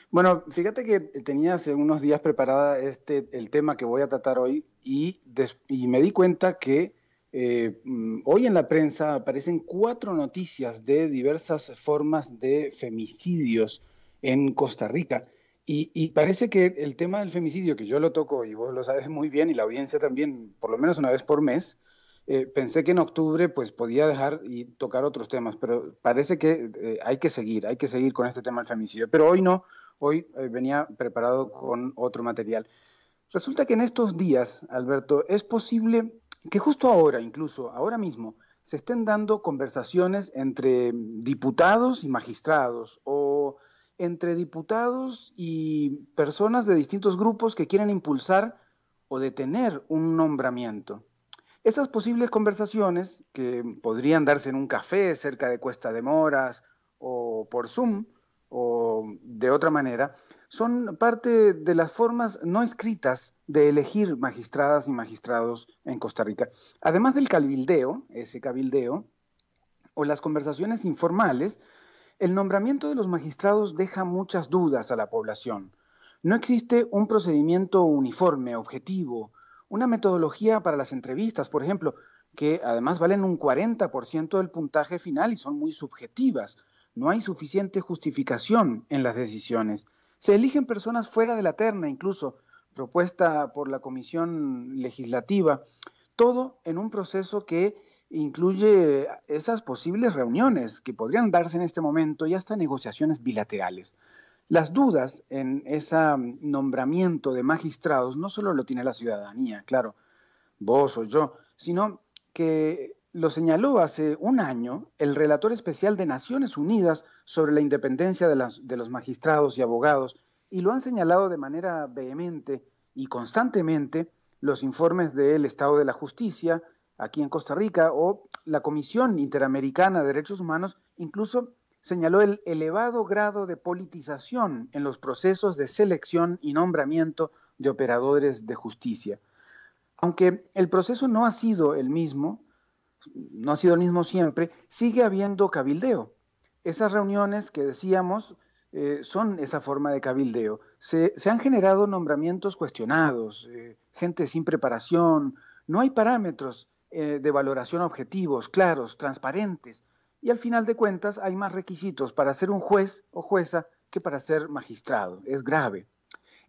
Bueno, fíjate que tenía hace unos días preparada este, el tema que voy a tratar hoy y, y me di cuenta que eh, mm, hoy en la prensa aparecen cuatro noticias de diversas formas de femicidios en Costa Rica. Y, parece que el tema del femicidio, que yo lo toco y vos lo sabes muy bien y la audiencia también, por lo menos una vez por mes, eh, pensé que en octubre pues podía dejar y tocar otros temas, pero parece que eh, hay que seguir, hay que seguir con este tema del femicidio. Pero hoy no, Hoy eh, venía preparado con otro material. Resulta que en estos días, Alberto, es posible que justo ahora, incluso ahora mismo, se estén dando conversaciones entre diputados y magistrados o entre diputados y personas de distintos grupos que quieren impulsar o detener un nombramiento. Esas posibles conversaciones, que podrían darse en un café cerca de Cuesta de Moras o por Zoom o de otra manera, son parte de las formas no escritas de elegir magistradas y magistrados en Costa Rica. Además del cabildeo, ese cabildeo, o las conversaciones informales, el nombramiento de los magistrados deja muchas dudas a la población. No existe un procedimiento uniforme, objetivo, una metodología para las entrevistas, por ejemplo, que además valen un 40% del puntaje final y son muy subjetivas. No hay suficiente justificación en las decisiones. Se eligen personas fuera de la terna, incluso propuesta por la Comisión Legislativa, todo en un proceso que incluye esas posibles reuniones que podrían darse en este momento y hasta negociaciones bilaterales. Las dudas en ese nombramiento de magistrados no solo lo tiene la ciudadanía, claro, vos o yo, sino que lo señaló hace un año el relator especial de Naciones Unidas sobre la independencia de, de los magistrados y abogados, y lo han señalado de manera vehemente y constantemente los informes del Estado de la Justicia aquí en Costa Rica o la Comisión Interamericana de Derechos Humanos incluso señaló el elevado grado de politización en los procesos de selección y nombramiento de operadores de justicia. Aunque el proceso no ha sido el mismo, no ha sido el mismo siempre, sigue habiendo cabildeo. Esas reuniones que decíamos eh, son esa forma de cabildeo. Se, han generado nombramientos cuestionados, eh, gente sin preparación, no hay parámetros eh, de valoración objetivos, claros, transparentes y al final de cuentas hay más requisitos para ser un juez o jueza que para ser magistrado. Es grave.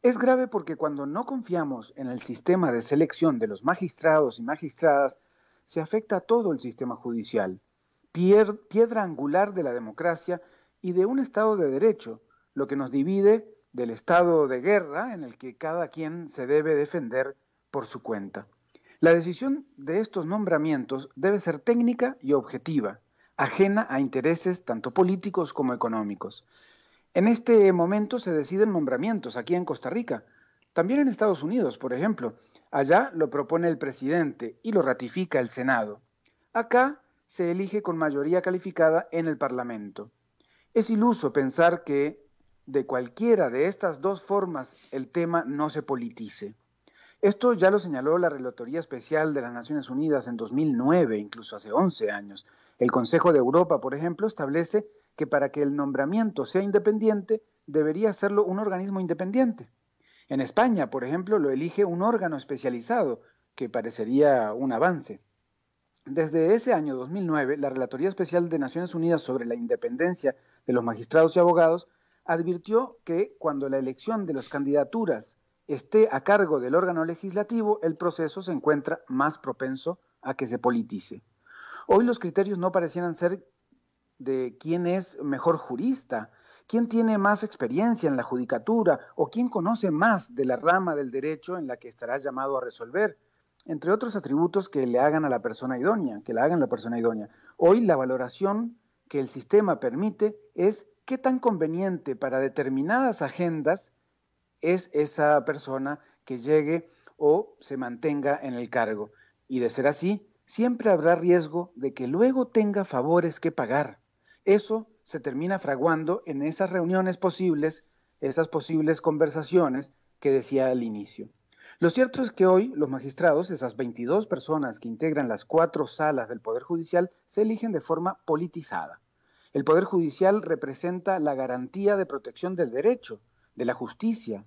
Es grave porque cuando no confiamos en el sistema de selección de los magistrados y magistradas, se afecta a todo el sistema judicial, piedra angular de la democracia y de un Estado de Derecho, lo que nos divide del estado de guerra en el que cada quien se debe defender por su cuenta. La decisión de estos nombramientos debe ser técnica y objetiva, ajena a intereses tanto políticos como económicos. En este momento se deciden nombramientos aquí en Costa Rica, también en Estados Unidos, por ejemplo. Allá lo propone el presidente y lo ratifica el Senado. Acá se elige con mayoría calificada en el Parlamento. Es iluso pensar que de cualquiera de estas dos formas el tema no se politice. Esto ya lo señaló la Relatoría Especial de las Naciones Unidas en 2009, incluso hace 11 años. El Consejo de Europa, por ejemplo, establece que para que el nombramiento sea independiente, debería serlo un organismo independiente. En España, por ejemplo, lo elige un órgano especializado, que parecería un avance. Desde ese año 2009, la Relatoría Especial de Naciones Unidas sobre la independencia de los magistrados y abogados advirtió que cuando la elección de las candidaturas esté a cargo del órgano legislativo, el proceso se encuentra más propenso a que se politice. Hoy los criterios no parecieran ser de quién es mejor jurista, quién tiene más experiencia en la judicatura o quién conoce más de la rama del derecho en la que estará llamado a resolver, entre otros atributos que le hagan a la persona idónea, que la hagan la persona idónea. Hoy la valoración que el sistema permite es qué tan conveniente para determinadas agendas es esa persona que llegue o se mantenga en el cargo. Y de ser así, siempre habrá riesgo de que luego tenga favores que pagar. Eso se termina fraguando en esas reuniones posibles, esas posibles conversaciones que decía al inicio. Lo cierto es que hoy los magistrados, esas 22 personas que integran las cuatro salas del Poder Judicial, se eligen de forma politizada. El Poder Judicial representa la garantía de protección del derecho, de la justicia,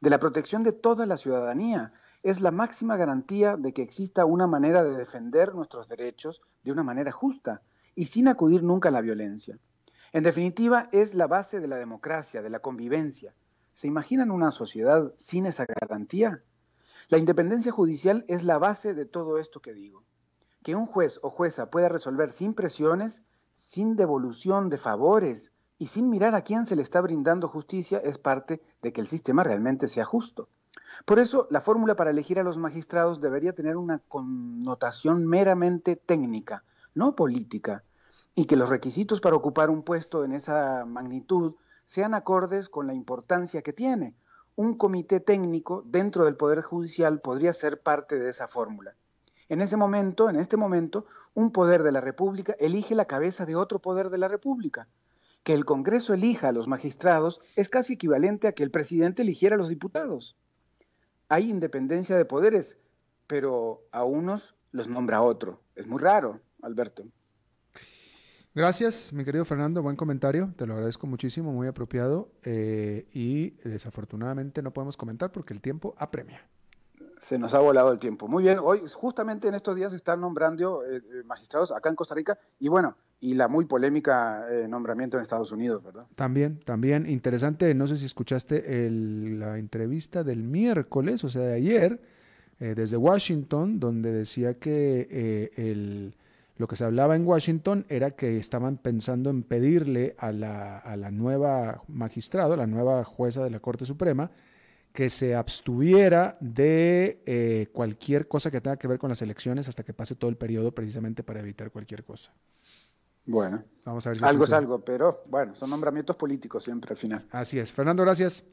de la protección de toda la ciudadanía, es la máxima garantía de que exista una manera de defender nuestros derechos de una manera justa y sin acudir nunca a la violencia. En definitiva, es la base de la democracia, de la convivencia. ¿Se imaginan una sociedad sin esa garantía? La independencia judicial es la base de todo esto que digo. Que un juez o jueza pueda resolver sin presiones, sin devolución de favores y sin mirar a quién se le está brindando justicia es parte de que el sistema realmente sea justo. Por eso, la fórmula para elegir a los magistrados debería tener una connotación meramente técnica, no política, y que los requisitos para ocupar un puesto en esa magnitud sean acordes con la importancia que tiene. Un comité técnico dentro del Poder Judicial podría ser parte de esa fórmula. En ese momento, en este momento, un poder de la República elige la cabeza de otro poder de la República. Que el Congreso elija a los magistrados es casi equivalente a que el presidente eligiera a los diputados. Hay independencia de poderes, pero a unos los nombra otro. Es muy raro, Alberto. Gracias, mi querido Fernando, buen comentario, te lo agradezco muchísimo, muy apropiado eh, y desafortunadamente no podemos comentar porque el tiempo apremia. Se nos ha volado el tiempo. Muy bien, hoy justamente en estos días se están nombrando eh, eh, magistrados acá en Costa Rica y bueno, y la muy polémica nombramiento en Estados Unidos, ¿verdad? También, también interesante, no sé si escuchaste la entrevista del miércoles, o sea, de ayer, desde Washington, donde decía que el lo que se hablaba en Washington era que estaban pensando en pedirle a la, nueva magistrado, la nueva jueza de la Corte Suprema, que se abstuviera de eh, cualquier cosa que tenga que ver con las elecciones hasta que pase todo el periodo precisamente para evitar cualquier cosa. Bueno, Vamos a ver algo es algo, pero bueno, son nombramientos políticos siempre al final. Así es. Fernando, gracias.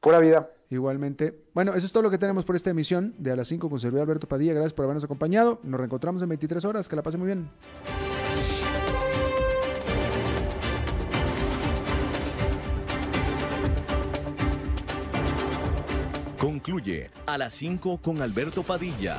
Pura vida. Igualmente. Bueno, eso es todo lo que tenemos por esta emisión de A las 5 con servidor Alberto Padilla. Gracias por habernos acompañado. Nos reencontramos en 23 horas. Que la pase muy bien. Concluye A las 5 con Alberto Padilla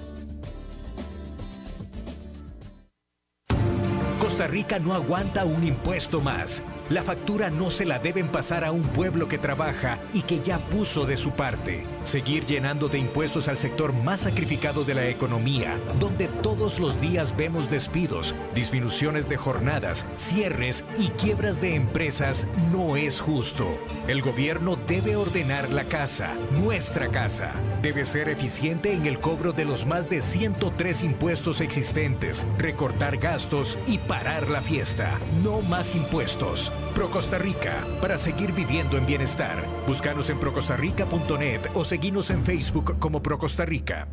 Costa Rica no aguanta un impuesto más. La factura no se la deben pasar a un pueblo que trabaja y que ya puso de su parte. Seguir llenando de impuestos al sector más sacrificado de la economía, donde todos los días vemos despidos, disminuciones de jornadas, cierres y quiebras de empresas, no es justo. El gobierno debe ordenar la casa, nuestra casa. Debe ser eficiente en el cobro de los más de 103 impuestos existentes, recortar gastos y parar la fiesta. No más impuestos. Pro Costa Rica, para seguir viviendo en bienestar. Búscanos en procostarrica.net o seguinos en Facebook como Pro Costa Rica.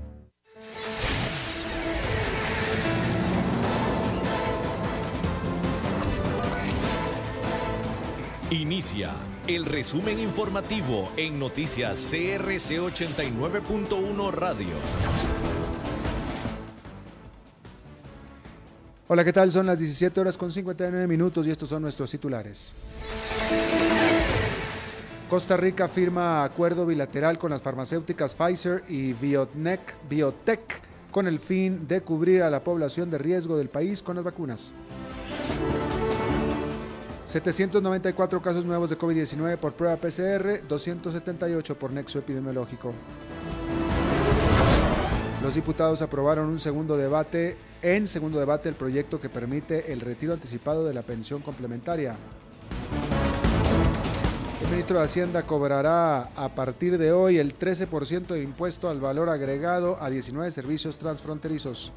Inicia el resumen informativo en noticias CRC 89.1 Radio. Hola, ¿qué tal? Son las 17 horas con 59 minutos y estos son nuestros titulares. Costa Rica firma acuerdo bilateral con las farmacéuticas Pfizer y Biotech, Biotech con el fin de cubrir a la población de riesgo del país con las vacunas. 794 casos nuevos de COVID-19 por prueba PCR, 278 por nexo epidemiológico. Los diputados aprobaron un segundo debate, en segundo debate, el proyecto que permite el retiro anticipado de la pensión complementaria. El ministro de Hacienda cobrará a partir de hoy el 13% de impuesto al valor agregado a 19 servicios transfronterizos.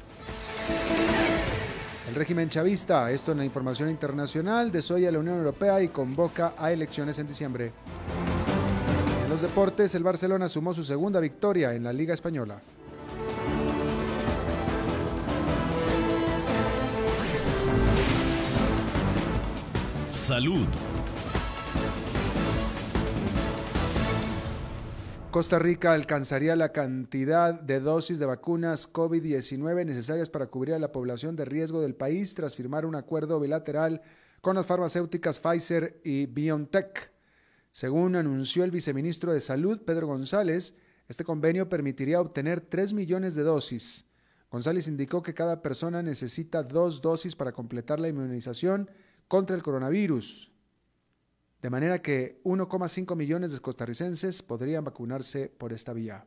El régimen chavista, esto en la información internacional, desoye a la Unión Europea y convoca a elecciones en diciembre. En los deportes, el Barcelona sumó su segunda victoria en la Liga Española. Salud. Costa Rica alcanzaría la cantidad de dosis de vacunas COVID-19 necesarias para cubrir a la población de riesgo del país tras firmar un acuerdo bilateral con las farmacéuticas Pfizer y BioNTech. Según anunció el viceministro de Salud, Pedro González, este convenio permitiría obtener 3 millones de dosis. González indicó que cada persona necesita dos dosis para completar la inmunización contra el coronavirus de manera que 1,5 millones de costarricenses podrían vacunarse por esta vía.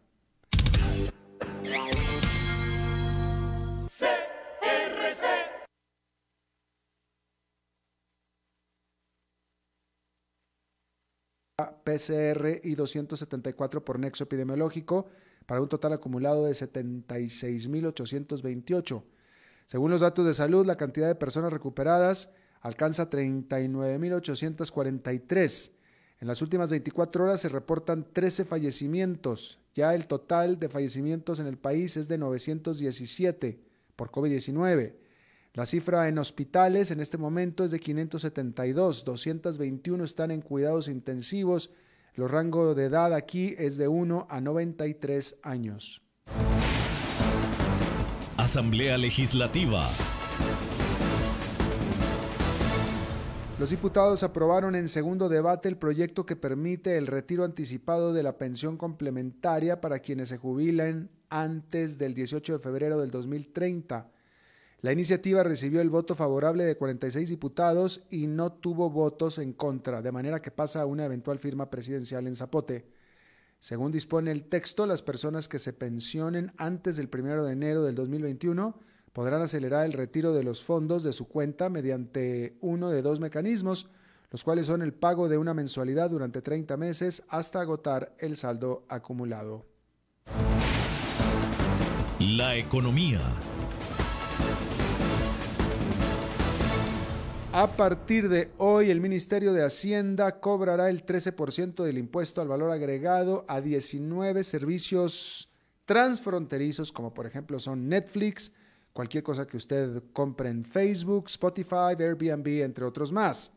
PCR y 274 por nexo epidemiológico, para un total acumulado de 76.828. Según los datos de salud, la cantidad de personas recuperadas alcanza 39.843. En las últimas 24 horas se reportan 13 fallecimientos. Ya el total de fallecimientos en el país es de 917 por COVID-19. La cifra en hospitales en este momento es de 572, 221 están en cuidados intensivos. El rango de edad aquí es de 1 a 93 años. Asamblea Legislativa. Los diputados aprobaron en segundo debate el proyecto que permite el retiro anticipado de la pensión complementaria para quienes se jubilen antes del 18 de febrero del 2030. La iniciativa recibió el voto favorable de 46 diputados y no tuvo votos en contra, de manera que pasa a una eventual firma presidencial en Zapote. Según dispone el texto, las personas que se pensionen antes del 1 de enero del 2021 podrán acelerar el retiro de los fondos de su cuenta mediante uno de dos mecanismos, los cuales son el pago de una mensualidad durante 30 meses hasta agotar el saldo acumulado. La economía. A partir de hoy, el Ministerio de Hacienda cobrará el 13% del impuesto al valor agregado a 19 servicios transfronterizos, como por ejemplo son Netflix, cualquier cosa que usted compre en Facebook, Spotify, Airbnb, entre otros más.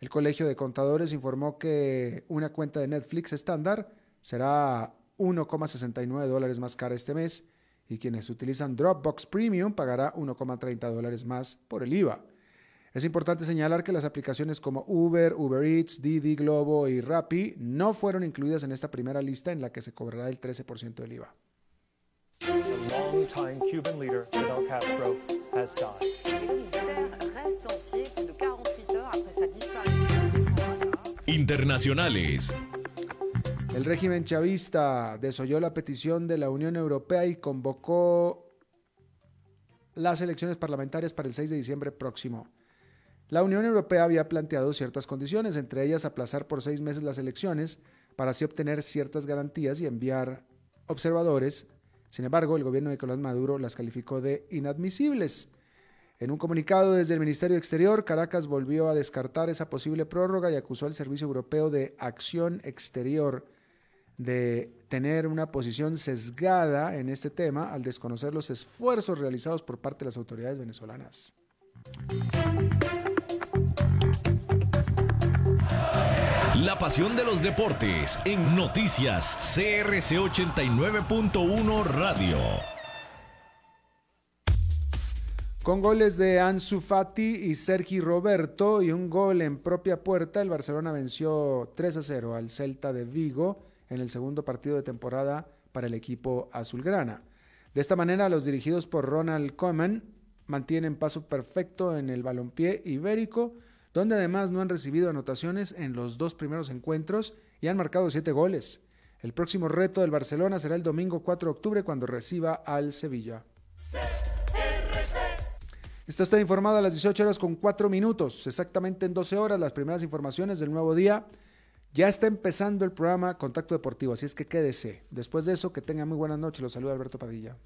El Colegio de Contadores informó que una cuenta de Netflix estándar será 1,69 dólares más cara este mes y quienes utilizan Dropbox Premium pagará 1,30 dólares más por el IVA. Es importante señalar que las aplicaciones como Uber, Uber Eats, Didi, Globo y Rappi no fueron incluidas en esta primera lista en la que se cobrará el 13% del IVA. Internacionales. El régimen chavista desoyó la petición de la Unión Europea y convocó las elecciones parlamentarias para el 6 de diciembre próximo. La Unión Europea había planteado ciertas condiciones, entre ellas aplazar por seis meses las elecciones para así obtener ciertas garantías y enviar observadores sin embargo, el gobierno de Nicolás Maduro las calificó de inadmisibles. En un comunicado desde el Ministerio Exterior, Caracas volvió a descartar esa posible prórroga y acusó al Servicio Europeo de Acción Exterior de tener una posición sesgada en este tema al desconocer los esfuerzos realizados por parte de las autoridades venezolanas. La pasión de los deportes en noticias CRC 89.1 Radio. Con goles de Ansu Fati y Sergi Roberto y un gol en propia puerta, el Barcelona venció 3 a 0 al Celta de Vigo en el segundo partido de temporada para el equipo azulgrana. De esta manera, los dirigidos por Ronald Koeman mantienen paso perfecto en el balompié ibérico donde además no han recibido anotaciones en los dos primeros encuentros y han marcado siete goles. El próximo reto del Barcelona será el domingo 4 de octubre cuando reciba al Sevilla. Está usted informado a las 18 horas con 4 minutos, exactamente en 12 horas, las primeras informaciones del nuevo día. Ya está empezando el programa Contacto Deportivo, así es que quédese. Después de eso, que tenga muy buenas noches. Los saluda Alberto Padilla.